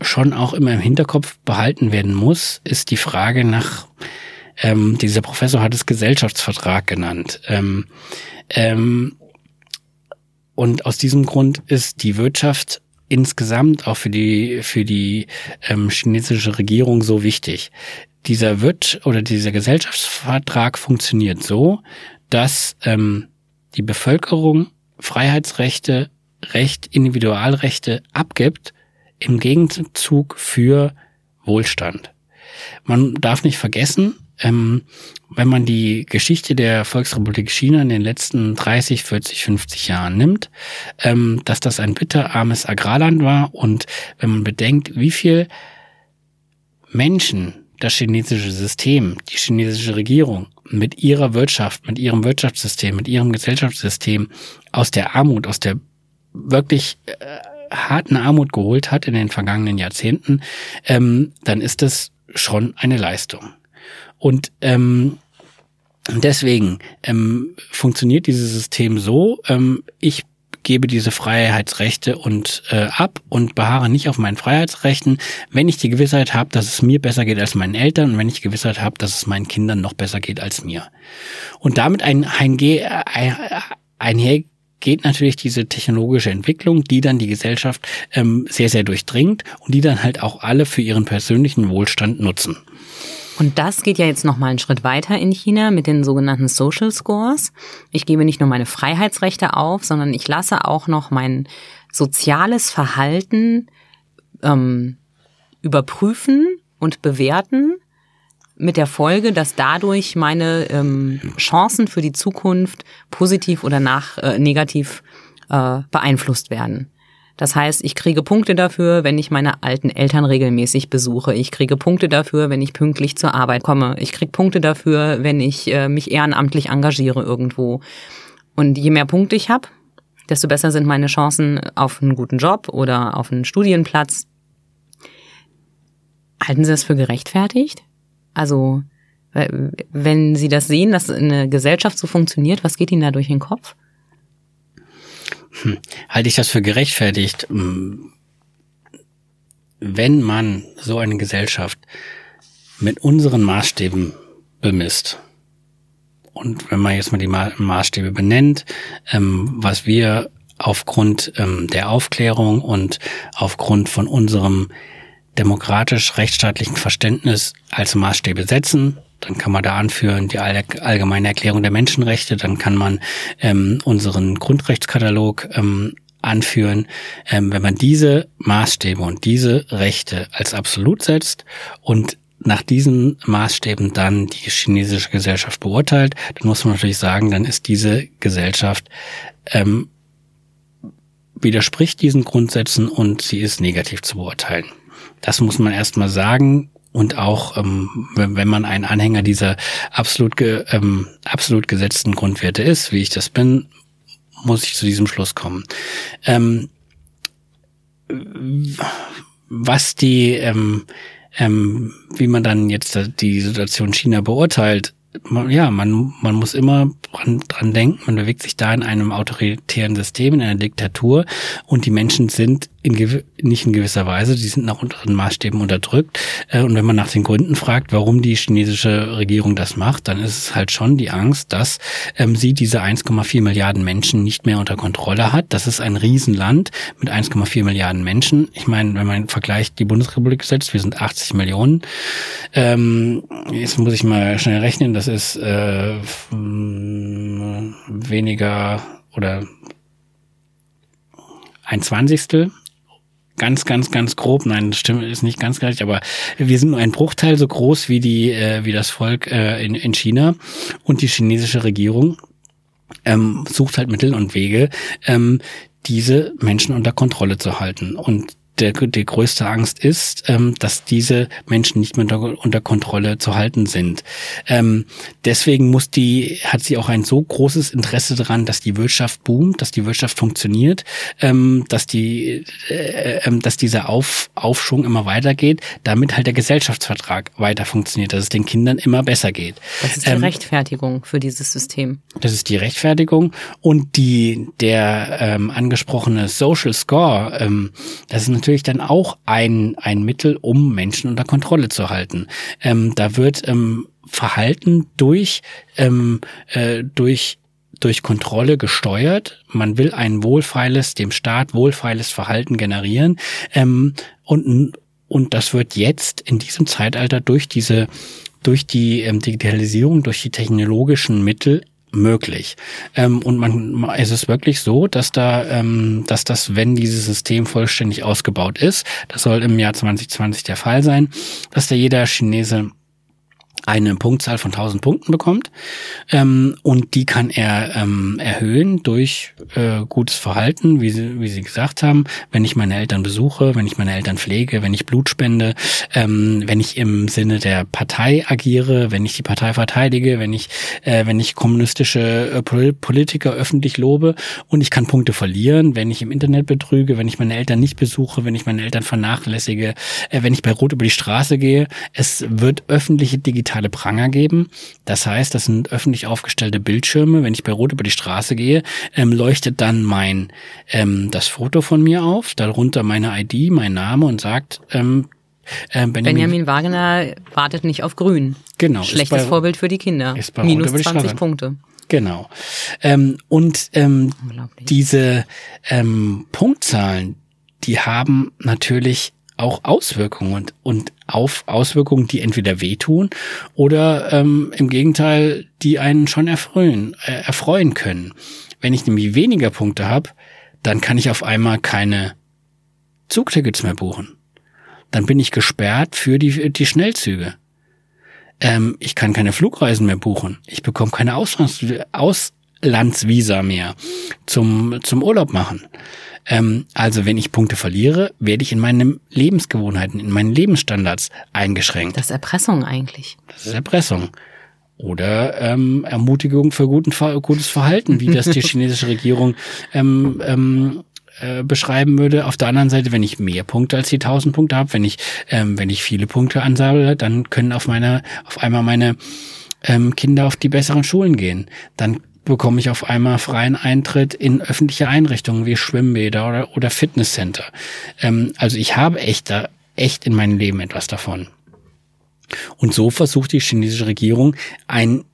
schon auch immer im Hinterkopf behalten werden muss, ist die Frage nach, ähm, dieser Professor hat es Gesellschaftsvertrag genannt. Ähm, ähm, und aus diesem Grund ist die Wirtschaft insgesamt auch für die für die ähm, chinesische Regierung so wichtig. Dieser wird oder dieser Gesellschaftsvertrag funktioniert so, dass ähm, die Bevölkerung Freiheitsrechte, Recht, Individualrechte abgibt im Gegenzug für Wohlstand. Man darf nicht vergessen, ähm, wenn man die Geschichte der Volksrepublik China in den letzten 30, 40, 50 Jahren nimmt, ähm, dass das ein bitterarmes Agrarland war und wenn man bedenkt, wie viel Menschen das chinesische System, die chinesische Regierung mit ihrer Wirtschaft, mit ihrem Wirtschaftssystem, mit ihrem Gesellschaftssystem aus der Armut, aus der wirklich äh, harten Armut geholt hat in den vergangenen Jahrzehnten, ähm, dann ist das schon eine Leistung. Und ähm, deswegen ähm, funktioniert dieses System so, ähm, ich gebe diese Freiheitsrechte und äh, ab und beharre nicht auf meinen Freiheitsrechten, wenn ich die Gewissheit habe, dass es mir besser geht als meinen Eltern und wenn ich Gewissheit habe, dass es meinen Kindern noch besser geht als mir. Und damit ein, ein, ein, einher geht natürlich diese technologische Entwicklung, die dann die Gesellschaft ähm, sehr, sehr durchdringt und die dann halt auch alle für ihren persönlichen Wohlstand nutzen. Und das geht ja jetzt noch mal einen Schritt weiter in China mit den sogenannten Social Scores. Ich gebe nicht nur meine Freiheitsrechte auf, sondern ich lasse auch noch mein soziales Verhalten ähm, überprüfen und bewerten mit der Folge, dass dadurch meine ähm, Chancen für die Zukunft positiv oder nach äh, negativ äh, beeinflusst werden. Das heißt, ich kriege Punkte dafür, wenn ich meine alten Eltern regelmäßig besuche. Ich kriege Punkte dafür, wenn ich pünktlich zur Arbeit komme. Ich kriege Punkte dafür, wenn ich äh, mich ehrenamtlich engagiere irgendwo. Und je mehr Punkte ich habe, desto besser sind meine Chancen auf einen guten Job oder auf einen Studienplatz. Halten Sie das für gerechtfertigt? Also, wenn Sie das sehen, dass eine Gesellschaft so funktioniert, was geht Ihnen da durch den Kopf? Hm. Halte ich das für gerechtfertigt? Hm. wenn man so eine Gesellschaft mit unseren Maßstäben bemisst, und wenn man jetzt mal die Maßstäbe benennt, ähm, was wir aufgrund ähm, der Aufklärung und aufgrund von unserem demokratisch-rechtsstaatlichen Verständnis als Maßstäbe setzen, dann kann man da anführen die allgemeine Erklärung der Menschenrechte, dann kann man ähm, unseren Grundrechtskatalog ähm, anführen. Ähm, wenn man diese Maßstäbe und diese Rechte als absolut setzt und nach diesen Maßstäben dann die chinesische Gesellschaft beurteilt, dann muss man natürlich sagen, dann ist diese Gesellschaft ähm, widerspricht diesen Grundsätzen und sie ist negativ zu beurteilen. Das muss man erstmal sagen. Und auch ähm, wenn man ein Anhänger dieser absolut, ge, ähm, absolut gesetzten Grundwerte ist, wie ich das bin, muss ich zu diesem Schluss kommen. Ähm, was die ähm, ähm, wie man dann jetzt die Situation China beurteilt, man, ja, man, man muss immer dran, dran denken, man bewegt sich da in einem autoritären System, in einer Diktatur und die Menschen sind in nicht in gewisser Weise, die sind nach unteren Maßstäben unterdrückt. Äh, und wenn man nach den Gründen fragt, warum die chinesische Regierung das macht, dann ist es halt schon die Angst, dass ähm, sie diese 1,4 Milliarden Menschen nicht mehr unter Kontrolle hat. Das ist ein Riesenland mit 1,4 Milliarden Menschen. Ich meine, wenn man vergleicht die Bundesrepublik setzt, wir sind 80 Millionen. Ähm, jetzt muss ich mal schnell rechnen, das ist äh, weniger oder ein Zwanzigstel ganz, ganz, ganz grob, nein, das stimmt, ist nicht ganz gleich, aber wir sind nur ein Bruchteil so groß wie die, äh, wie das Volk äh, in, in China und die chinesische Regierung ähm, sucht halt Mittel und Wege, ähm, diese Menschen unter Kontrolle zu halten. Und der, die größte Angst ist, ähm, dass diese Menschen nicht mehr unter, unter Kontrolle zu halten sind. Ähm, deswegen muss die, hat sie auch ein so großes Interesse daran, dass die Wirtschaft boomt, dass die Wirtschaft funktioniert, ähm, dass die, äh, äh, dass dieser Auf, Aufschwung immer weitergeht, damit halt der Gesellschaftsvertrag weiter funktioniert, dass es den Kindern immer besser geht. Das ist die ähm, Rechtfertigung für dieses System. Das ist die Rechtfertigung und die der ähm, angesprochene Social Score, ähm, das ist natürlich dann auch ein, ein Mittel, um Menschen unter Kontrolle zu halten. Ähm, da wird ähm, Verhalten durch, ähm, äh, durch durch Kontrolle gesteuert. Man will ein wohlfeiles, dem Staat wohlfeiles Verhalten generieren. Ähm, und, und das wird jetzt in diesem Zeitalter durch diese, durch die ähm, Digitalisierung, durch die technologischen Mittel möglich. Ähm, und man, es ist wirklich so, dass da, ähm, dass das, wenn dieses System vollständig ausgebaut ist, das soll im Jahr 2020 der Fall sein, dass da jeder Chinese eine Punktzahl von 1000 Punkten bekommt ähm, und die kann er ähm, erhöhen durch äh, gutes Verhalten, wie Sie, wie Sie gesagt haben, wenn ich meine Eltern besuche, wenn ich meine Eltern pflege, wenn ich Blut spende, ähm, wenn ich im Sinne der Partei agiere, wenn ich die Partei verteidige, wenn ich äh, wenn ich kommunistische äh, Politiker öffentlich lobe und ich kann Punkte verlieren, wenn ich im Internet betrüge, wenn ich meine Eltern nicht besuche, wenn ich meine Eltern vernachlässige, äh, wenn ich bei Rot über die Straße gehe. Es wird öffentliche digitale digitale Pranger geben. Das heißt, das sind öffentlich aufgestellte Bildschirme. Wenn ich bei Rot über die Straße gehe, ähm, leuchtet dann mein ähm, das Foto von mir auf, darunter meine ID, mein Name und sagt, ähm, äh, Benjamin, Benjamin Wagner wartet nicht auf Grün. Genau. Schlechtes bei, Vorbild für die Kinder. Minus 20 Punkte. Genau. Ähm, und ähm, diese ähm, Punktzahlen, die haben natürlich auch Auswirkungen und, und auf Auswirkungen, die entweder wehtun oder ähm, im Gegenteil, die einen schon erfreuen, äh, erfreuen können. Wenn ich nämlich weniger Punkte habe, dann kann ich auf einmal keine Zugtickets mehr buchen. Dann bin ich gesperrt für die, die Schnellzüge. Ähm, ich kann keine Flugreisen mehr buchen. Ich bekomme keine Auslands Auslandsvisa mehr zum, zum Urlaub machen. Ähm, also wenn ich Punkte verliere, werde ich in meinen Lebensgewohnheiten, in meinen Lebensstandards eingeschränkt. Das ist Erpressung eigentlich. Das ist Erpressung. Oder ähm, Ermutigung für guten, gutes Verhalten, wie das die chinesische Regierung ähm, ähm, äh, beschreiben würde. Auf der anderen Seite, wenn ich mehr Punkte als die 1000 Punkte habe, wenn ich ähm, wenn ich viele Punkte ansammle, dann können auf meiner auf einmal meine ähm, Kinder auf die besseren Schulen gehen. Dann bekomme ich auf einmal freien Eintritt in öffentliche Einrichtungen wie Schwimmbäder oder, oder Fitnesscenter. Ähm, also ich habe echt da echt in meinem Leben etwas davon. Und so versucht die chinesische Regierung ein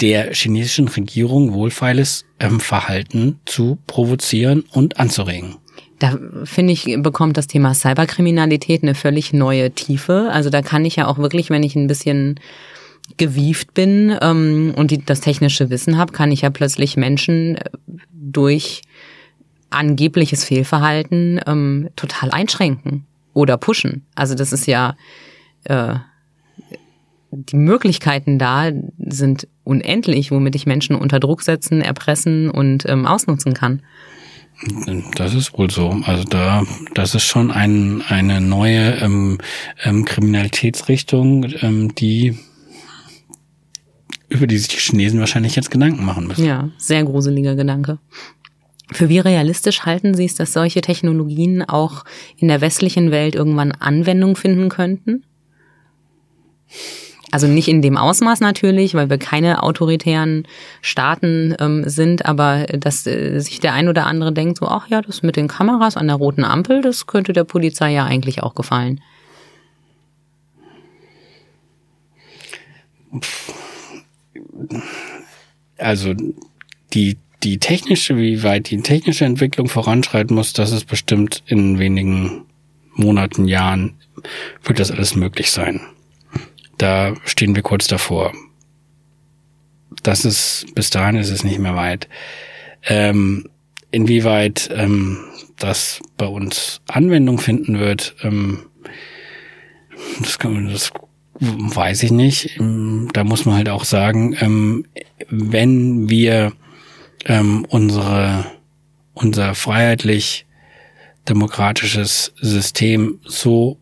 der chinesischen Regierung wohlfeiles ähm, Verhalten zu provozieren und anzuregen. Da finde ich, bekommt das Thema Cyberkriminalität eine völlig neue Tiefe. Also da kann ich ja auch wirklich, wenn ich ein bisschen gewieft bin ähm, und die, das technische Wissen habe, kann ich ja plötzlich Menschen äh, durch angebliches Fehlverhalten ähm, total einschränken oder pushen. Also das ist ja äh, die Möglichkeiten da sind unendlich, womit ich Menschen unter Druck setzen, erpressen und ähm, ausnutzen kann. Das ist wohl so. Also da, das ist schon ein, eine neue ähm, ähm, Kriminalitätsrichtung, ähm, die über die sich die Chinesen wahrscheinlich jetzt Gedanken machen müssen. Ja, sehr gruseliger Gedanke. Für wie realistisch halten Sie es, dass solche Technologien auch in der westlichen Welt irgendwann Anwendung finden könnten? Also nicht in dem Ausmaß natürlich, weil wir keine autoritären Staaten ähm, sind, aber dass äh, sich der ein oder andere denkt, so, ach ja, das mit den Kameras an der roten Ampel, das könnte der Polizei ja eigentlich auch gefallen. Also die die technische, wie weit die technische Entwicklung voranschreiten muss, das ist bestimmt in wenigen Monaten, Jahren, wird das alles möglich sein da stehen wir kurz davor. Das ist, bis dahin ist es nicht mehr weit. Ähm, inwieweit ähm, das bei uns Anwendung finden wird, ähm, das, kann, das weiß ich nicht. Ähm, da muss man halt auch sagen, ähm, wenn wir ähm, unsere, unser freiheitlich demokratisches System so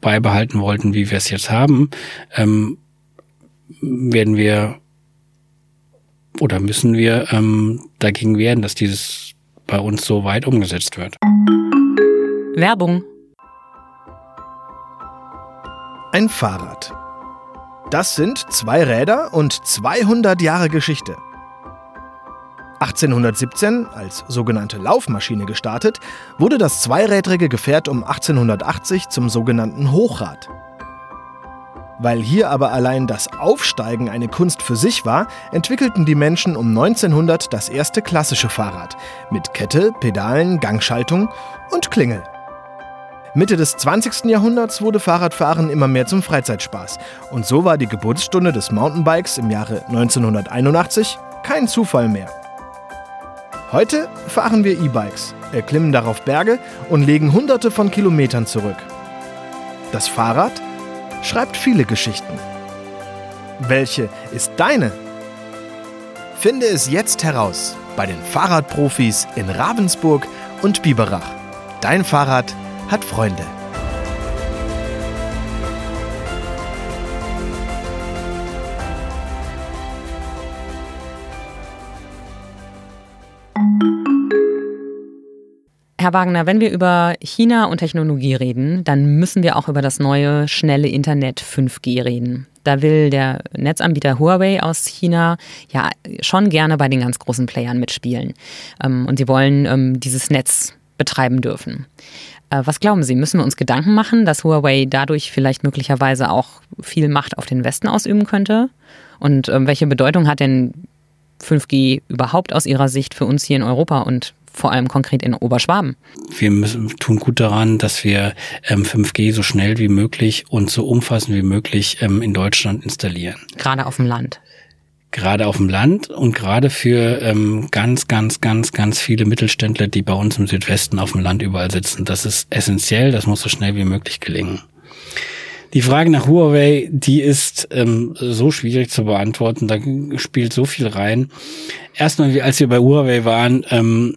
beibehalten wollten, wie wir es jetzt haben, werden wir oder müssen wir dagegen wehren, dass dieses bei uns so weit umgesetzt wird. Werbung. Ein Fahrrad. Das sind zwei Räder und 200 Jahre Geschichte. 1817 als sogenannte Laufmaschine gestartet, wurde das zweirädrige Gefährt um 1880 zum sogenannten Hochrad. Weil hier aber allein das Aufsteigen eine Kunst für sich war, entwickelten die Menschen um 1900 das erste klassische Fahrrad mit Kette, Pedalen, Gangschaltung und Klingel. Mitte des 20. Jahrhunderts wurde Fahrradfahren immer mehr zum Freizeitspaß und so war die Geburtsstunde des Mountainbikes im Jahre 1981 kein Zufall mehr. Heute fahren wir E-Bikes, erklimmen darauf Berge und legen hunderte von Kilometern zurück. Das Fahrrad schreibt viele Geschichten. Welche ist deine? Finde es jetzt heraus bei den Fahrradprofis in Ravensburg und Biberach. Dein Fahrrad hat Freunde. Herr Wagner, wenn wir über China und Technologie reden, dann müssen wir auch über das neue schnelle Internet 5G reden. Da will der Netzanbieter Huawei aus China ja schon gerne bei den ganz großen Playern mitspielen. Ähm, und sie wollen ähm, dieses Netz betreiben dürfen. Äh, was glauben Sie, müssen wir uns Gedanken machen, dass Huawei dadurch vielleicht möglicherweise auch viel Macht auf den Westen ausüben könnte? Und ähm, welche Bedeutung hat denn 5G überhaupt aus Ihrer Sicht für uns hier in Europa und vor allem konkret in Oberschwaben. Wir müssen, tun gut daran, dass wir ähm, 5G so schnell wie möglich und so umfassend wie möglich ähm, in Deutschland installieren. Gerade auf dem Land. Gerade auf dem Land und gerade für ähm, ganz, ganz, ganz, ganz viele Mittelständler, die bei uns im Südwesten auf dem Land überall sitzen. Das ist essentiell, das muss so schnell wie möglich gelingen. Die Frage nach Huawei, die ist ähm, so schwierig zu beantworten. Da spielt so viel rein. Erstmal, als wir bei Huawei waren, ähm,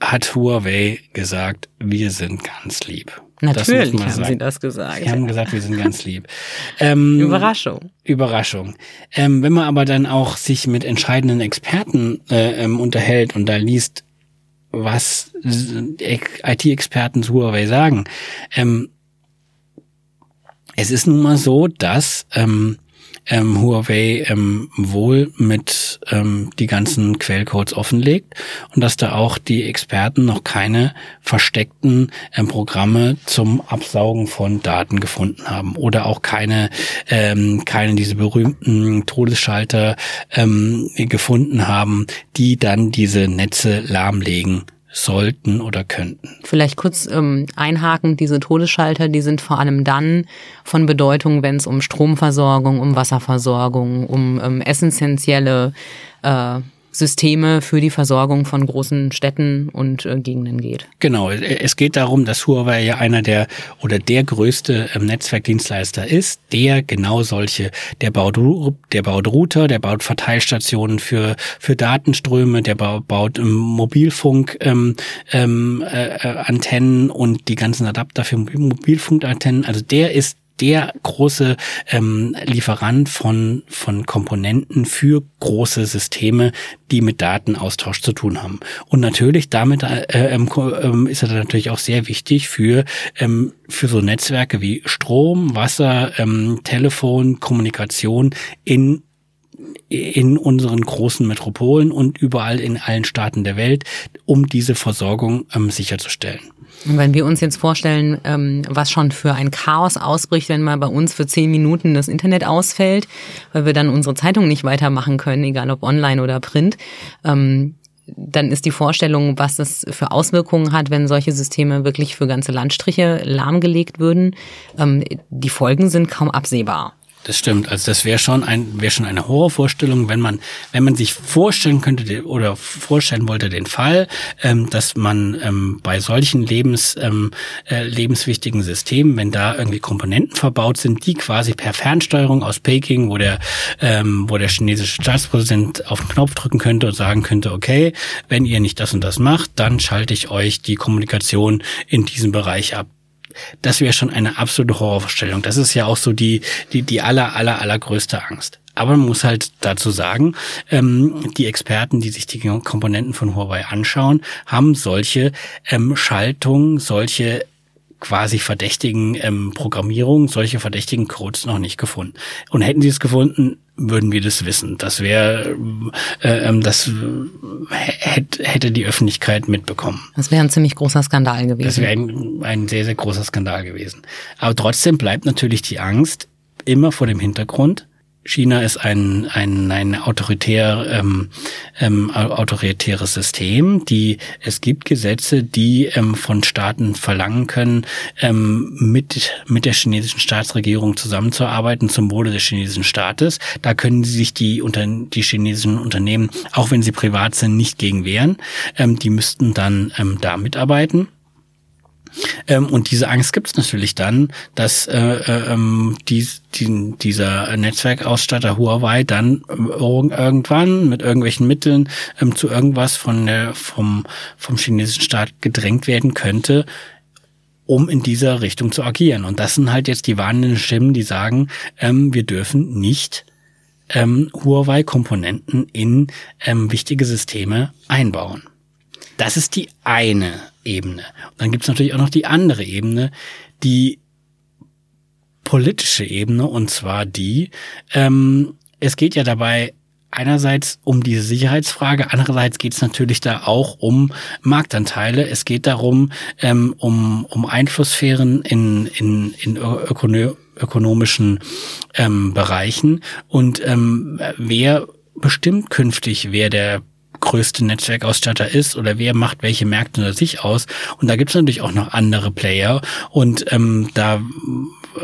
hat Huawei gesagt, wir sind ganz lieb. Natürlich haben sagen. sie das gesagt. Sie haben gesagt, wir sind ganz lieb. Ähm, Überraschung. Überraschung. Ähm, wenn man aber dann auch sich mit entscheidenden Experten äh, ähm, unterhält und da liest, was IT-Experten zu Huawei sagen, ähm, es ist nun mal so, dass ähm, ähm, Huawei ähm, wohl mit ähm, die ganzen Quellcodes offenlegt und dass da auch die Experten noch keine versteckten ähm, Programme zum Absaugen von Daten gefunden haben oder auch keine ähm, keine diese berühmten Todesschalter ähm, gefunden haben, die dann diese Netze lahmlegen sollten oder könnten. Vielleicht kurz ähm, einhaken, diese Todesschalter, die sind vor allem dann von Bedeutung, wenn es um Stromversorgung, um Wasserversorgung, um ähm, essentielle äh, Systeme für die Versorgung von großen Städten und äh, Gegenden geht. Genau, es geht darum, dass Huawei ja einer der oder der größte ähm, Netzwerkdienstleister ist, der genau solche, der baut, der baut Router, der baut Verteilstationen für, für Datenströme, der baut, baut ähm, Mobilfunk ähm, ähm, äh, Antennen und die ganzen Adapter für Mobilfunkantennen. Also der ist der große ähm, Lieferant von, von Komponenten für große Systeme, die mit Datenaustausch zu tun haben. Und natürlich damit äh, ähm, ist er natürlich auch sehr wichtig für, ähm, für so Netzwerke wie Strom, Wasser, ähm, Telefon, Kommunikation in in unseren großen Metropolen und überall in allen Staaten der Welt, um diese Versorgung ähm, sicherzustellen. Wenn wir uns jetzt vorstellen, ähm, was schon für ein Chaos ausbricht, wenn mal bei uns für zehn Minuten das Internet ausfällt, weil wir dann unsere Zeitung nicht weitermachen können, egal ob online oder print, ähm, dann ist die Vorstellung, was das für Auswirkungen hat, wenn solche Systeme wirklich für ganze Landstriche lahmgelegt würden, ähm, die Folgen sind kaum absehbar. Das stimmt. Also das wäre schon ein wäre schon eine Horrorvorstellung, wenn man wenn man sich vorstellen könnte oder vorstellen wollte den Fall, ähm, dass man ähm, bei solchen Lebens ähm, äh, lebenswichtigen Systemen, wenn da irgendwie Komponenten verbaut sind, die quasi per Fernsteuerung aus Peking, wo der ähm, wo der chinesische Staatspräsident auf den Knopf drücken könnte und sagen könnte, okay, wenn ihr nicht das und das macht, dann schalte ich euch die Kommunikation in diesem Bereich ab das wäre schon eine absolute Horrorvorstellung. Das ist ja auch so die, die, die aller, aller, allergrößte Angst. Aber man muss halt dazu sagen, ähm, die Experten, die sich die Komponenten von Huawei anschauen, haben solche ähm, Schaltungen, solche quasi verdächtigen ähm, Programmierungen, solche verdächtigen Codes noch nicht gefunden. Und hätten sie es gefunden, würden wir das wissen. Das wäre, äh, ähm, das hätte, hätte die Öffentlichkeit mitbekommen. Das wäre ein ziemlich großer Skandal gewesen. Das wäre ein, ein sehr, sehr großer Skandal gewesen. Aber trotzdem bleibt natürlich die Angst immer vor dem Hintergrund, China ist ein, ein, ein autoritär, ähm, ähm, autoritäres System. Die, es gibt Gesetze, die ähm, von Staaten verlangen können, ähm, mit, mit der chinesischen Staatsregierung zusammenzuarbeiten zum Wohle des chinesischen Staates. Da können sich die, unter, die chinesischen Unternehmen, auch wenn sie privat sind, nicht gegen wehren. Ähm, die müssten dann ähm, da mitarbeiten. Ähm, und diese Angst gibt es natürlich dann, dass äh, äh, ähm, die, die, dieser Netzwerkausstatter Huawei dann ähm, irgendwann mit irgendwelchen Mitteln ähm, zu irgendwas von der, vom, vom chinesischen Staat gedrängt werden könnte, um in dieser Richtung zu agieren. Und das sind halt jetzt die warnenden Stimmen, die sagen, ähm, wir dürfen nicht ähm, Huawei-Komponenten in ähm, wichtige Systeme einbauen. Das ist die eine Ebene. Und dann gibt es natürlich auch noch die andere Ebene, die politische Ebene, und zwar die, ähm, es geht ja dabei einerseits um diese Sicherheitsfrage, andererseits geht es natürlich da auch um Marktanteile. Es geht darum, ähm, um, um Einflusssphären in, in, in ökono ökonomischen ähm, Bereichen und ähm, wer bestimmt künftig, wer der größte Netzwerkausstatter ist oder wer macht welche Märkte unter sich aus. Und da gibt es natürlich auch noch andere Player. Und ähm, da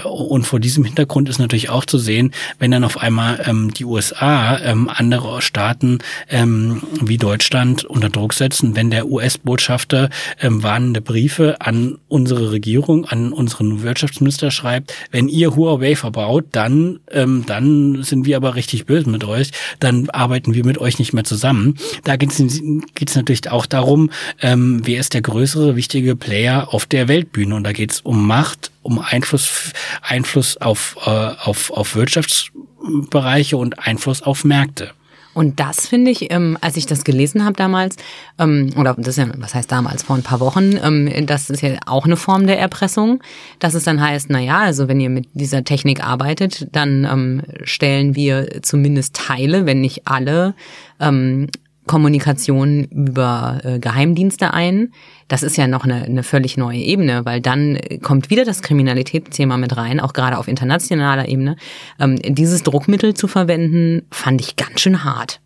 und vor diesem Hintergrund ist natürlich auch zu sehen, wenn dann auf einmal ähm, die USA ähm, andere Staaten ähm, wie Deutschland unter Druck setzen, wenn der US-Botschafter ähm, warnende Briefe an unsere Regierung, an unseren Wirtschaftsminister schreibt, wenn ihr Huawei verbaut, dann, ähm, dann sind wir aber richtig böse mit euch, dann arbeiten wir mit euch nicht mehr zusammen. Da geht es natürlich auch darum, ähm, wer ist der größere, wichtige Player auf der Weltbühne. Und da geht es um Macht, um Einfluss, Einfluss auf, äh, auf, auf Wirtschaftsbereiche und Einfluss auf Märkte. Und das finde ich, ähm, als ich das gelesen habe damals, ähm, oder das ist ja, was heißt damals, vor ein paar Wochen, ähm, das ist ja auch eine Form der Erpressung, dass es dann heißt, na ja, also wenn ihr mit dieser Technik arbeitet, dann ähm, stellen wir zumindest Teile, wenn nicht alle, ähm, Kommunikation über äh, Geheimdienste ein. Das ist ja noch eine, eine völlig neue Ebene, weil dann kommt wieder das Kriminalitätsthema mit rein, auch gerade auf internationaler Ebene. Ähm, dieses Druckmittel zu verwenden, fand ich ganz schön hart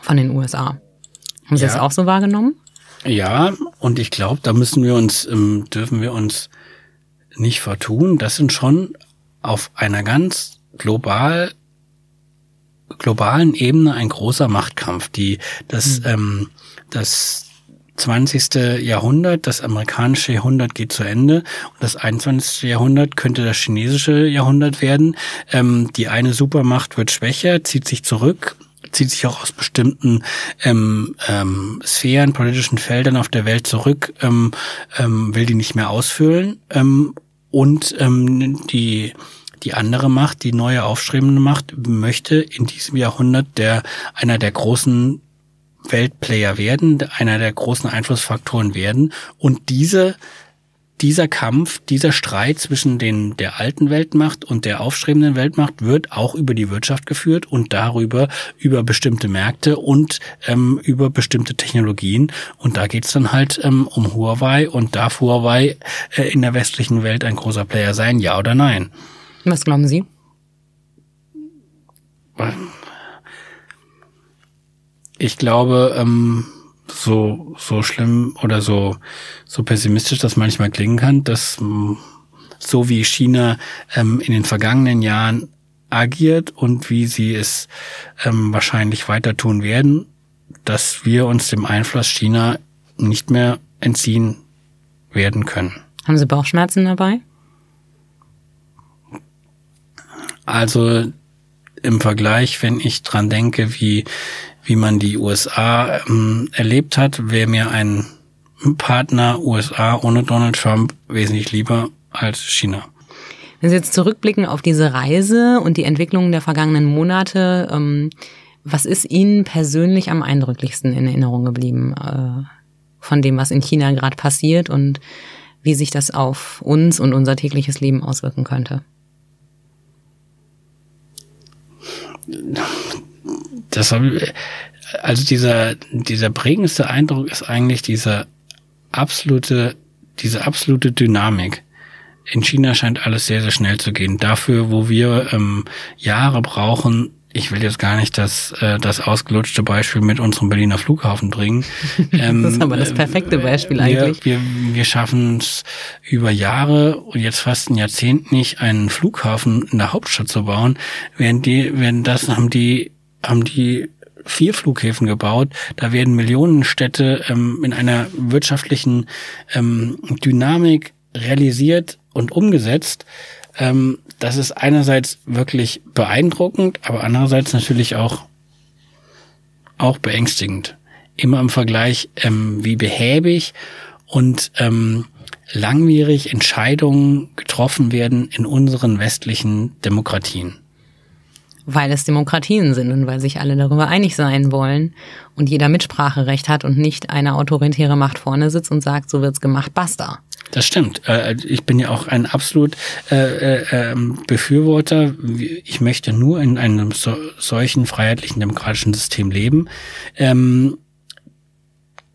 von den USA. Haben Sie ja. das auch so wahrgenommen? Ja, und ich glaube, da müssen wir uns, ähm, dürfen wir uns nicht vertun. Das sind schon auf einer ganz global globalen Ebene ein großer Machtkampf. Die, das, mhm. ähm, das 20. Jahrhundert, das amerikanische Jahrhundert geht zu Ende und das 21. Jahrhundert könnte das chinesische Jahrhundert werden. Ähm, die eine Supermacht wird schwächer, zieht sich zurück, zieht sich auch aus bestimmten ähm, ähm, Sphären, politischen Feldern auf der Welt zurück, ähm, ähm, will die nicht mehr ausfüllen ähm, und ähm, die die andere Macht, die neue aufstrebende Macht, möchte in diesem Jahrhundert der einer der großen Weltplayer werden, einer der großen Einflussfaktoren werden. Und diese dieser Kampf, dieser Streit zwischen den, der alten Weltmacht und der aufstrebenden Weltmacht wird auch über die Wirtschaft geführt und darüber über bestimmte Märkte und ähm, über bestimmte Technologien. Und da geht's dann halt ähm, um Huawei und darf Huawei äh, in der westlichen Welt ein großer Player sein, ja oder nein? Was glauben Sie? Ich glaube, ähm, so, so schlimm oder so, so pessimistisch das manchmal klingen kann, dass ähm, so wie China ähm, in den vergangenen Jahren agiert und wie sie es ähm, wahrscheinlich weiter tun werden, dass wir uns dem Einfluss China nicht mehr entziehen werden können. Haben Sie Bauchschmerzen dabei? Also im Vergleich, wenn ich dran denke, wie, wie man die USA ähm, erlebt hat, wäre mir ein Partner USA ohne Donald Trump wesentlich lieber als China. Wenn Sie jetzt zurückblicken auf diese Reise und die Entwicklungen der vergangenen Monate, ähm, was ist Ihnen persönlich am eindrücklichsten in Erinnerung geblieben äh, von dem, was in China gerade passiert und wie sich das auf uns und unser tägliches Leben auswirken könnte? Das also dieser, dieser prägendste Eindruck ist eigentlich dieser absolute, diese absolute Dynamik. In China scheint alles sehr, sehr schnell zu gehen. Dafür, wo wir ähm, Jahre brauchen, ich will jetzt gar nicht das, äh, das ausgelutschte Beispiel mit unserem Berliner Flughafen bringen. Ähm, das ist aber das perfekte Beispiel eigentlich. Wir, wir, wir schaffen es über Jahre und jetzt fast ein Jahrzehnt nicht, einen Flughafen in der Hauptstadt zu bauen, während die, während das haben die, haben die vier Flughäfen gebaut. Da werden Millionenstädte ähm, in einer wirtschaftlichen ähm, Dynamik realisiert und umgesetzt. Ähm, das ist einerseits wirklich beeindruckend, aber andererseits natürlich auch, auch beängstigend. Immer im Vergleich, ähm, wie behäbig und ähm, langwierig Entscheidungen getroffen werden in unseren westlichen Demokratien. Weil es Demokratien sind und weil sich alle darüber einig sein wollen und jeder Mitspracherecht hat und nicht eine autoritäre Macht vorne sitzt und sagt, so wird's gemacht, basta. Das stimmt. Äh, ich bin ja auch ein absolut äh, äh, ähm, Befürworter. Ich möchte nur in einem solchen freiheitlichen demokratischen System leben. Ähm,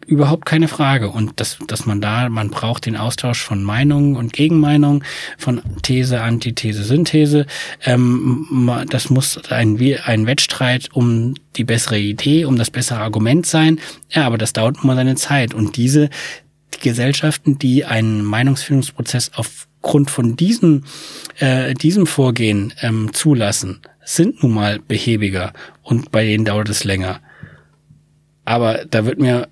überhaupt keine Frage. Und dass, dass man da, man braucht den Austausch von Meinungen und Gegenmeinungen, von These, Antithese, Synthese. Ähm, das muss ein, ein Wettstreit um die bessere Idee, um das bessere Argument sein. Ja, aber das dauert immer seine Zeit. Und diese die Gesellschaften, die einen Meinungsfindungsprozess aufgrund von diesem, äh, diesem Vorgehen ähm, zulassen, sind nun mal behäbiger und bei denen dauert es länger. Aber da wird mir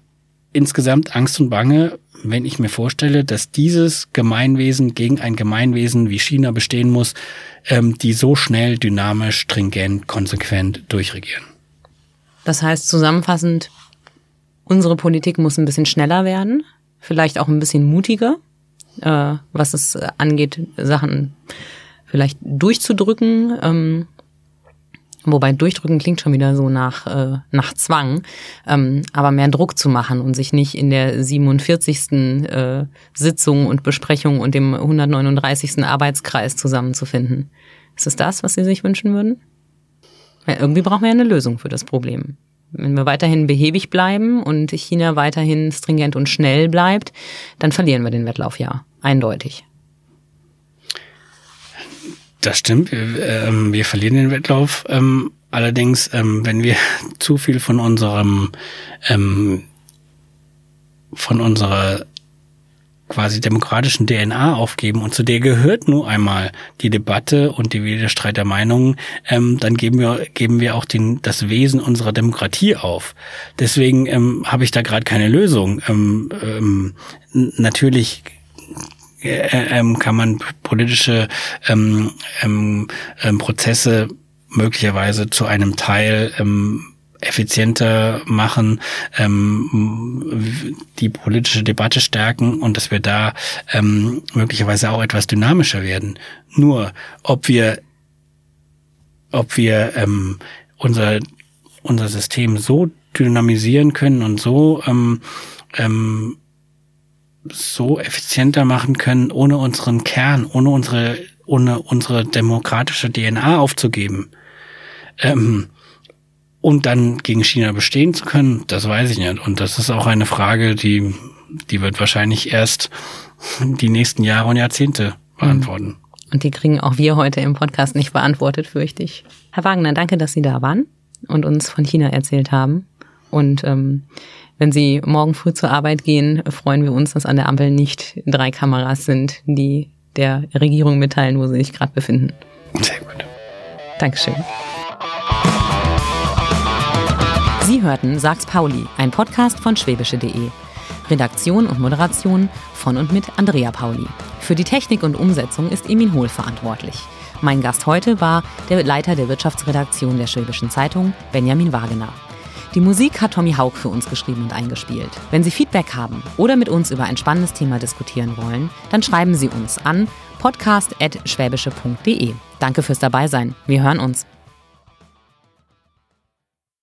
insgesamt Angst und Bange, wenn ich mir vorstelle, dass dieses Gemeinwesen gegen ein Gemeinwesen wie China bestehen muss, ähm, die so schnell, dynamisch, stringent, konsequent durchregieren. Das heißt zusammenfassend, unsere Politik muss ein bisschen schneller werden, vielleicht auch ein bisschen mutiger, äh, was es angeht, Sachen vielleicht durchzudrücken. Ähm, Wobei durchdrücken klingt schon wieder so nach, äh, nach Zwang, ähm, aber mehr Druck zu machen und sich nicht in der 47. Äh, Sitzung und Besprechung und dem 139. Arbeitskreis zusammenzufinden. Ist es das, was Sie sich wünschen würden? Ja, irgendwie brauchen wir ja eine Lösung für das Problem. Wenn wir weiterhin behäbig bleiben und China weiterhin stringent und schnell bleibt, dann verlieren wir den Wettlauf ja. Eindeutig. Das stimmt. Wir, ähm, verlieren den Wettlauf. Ähm, allerdings, ähm, wenn wir zu viel von unserem von unserer quasi demokratischen DNA aufgeben und zu der gehört nur einmal die Debatte und die Widerstreit der Meinungen, ähm, dann geben wir geben wir auch den, das Wesen unserer Demokratie auf. Deswegen ähm, habe ich da gerade keine Lösung. Ähm, ähm, natürlich äh, ähm, kann man politische ähm, ähm, ähm, Prozesse möglicherweise zu einem Teil ähm, effizienter machen, ähm, die politische Debatte stärken und dass wir da ähm, möglicherweise auch etwas dynamischer werden. Nur, ob wir, ob wir ähm, unser unser System so dynamisieren können und so ähm, ähm, so effizienter machen können, ohne unseren Kern, ohne unsere, ohne unsere demokratische DNA aufzugeben. Ähm, und dann gegen China bestehen zu können, das weiß ich nicht. Und das ist auch eine Frage, die, die wird wahrscheinlich erst die nächsten Jahre und Jahrzehnte beantworten. Und die kriegen auch wir heute im Podcast nicht beantwortet, fürchte ich. Herr Wagner, danke, dass Sie da waren und uns von China erzählt haben. Und ähm, wenn Sie morgen früh zur Arbeit gehen, freuen wir uns, dass an der Ampel nicht drei Kameras sind, die der Regierung mitteilen, wo sie sich gerade befinden. Sehr gut. Dankeschön. Sie hörten Sag's Pauli, ein Podcast von schwäbische.de. Redaktion und Moderation von und mit Andrea Pauli. Für die Technik und Umsetzung ist Emin Hohl verantwortlich. Mein Gast heute war der Leiter der Wirtschaftsredaktion der Schwäbischen Zeitung, Benjamin Wagener. Die Musik hat Tommy Haug für uns geschrieben und eingespielt. Wenn Sie Feedback haben oder mit uns über ein spannendes Thema diskutieren wollen, dann schreiben Sie uns an podcast.schwäbische.de. Danke fürs Dabeisein. Wir hören uns.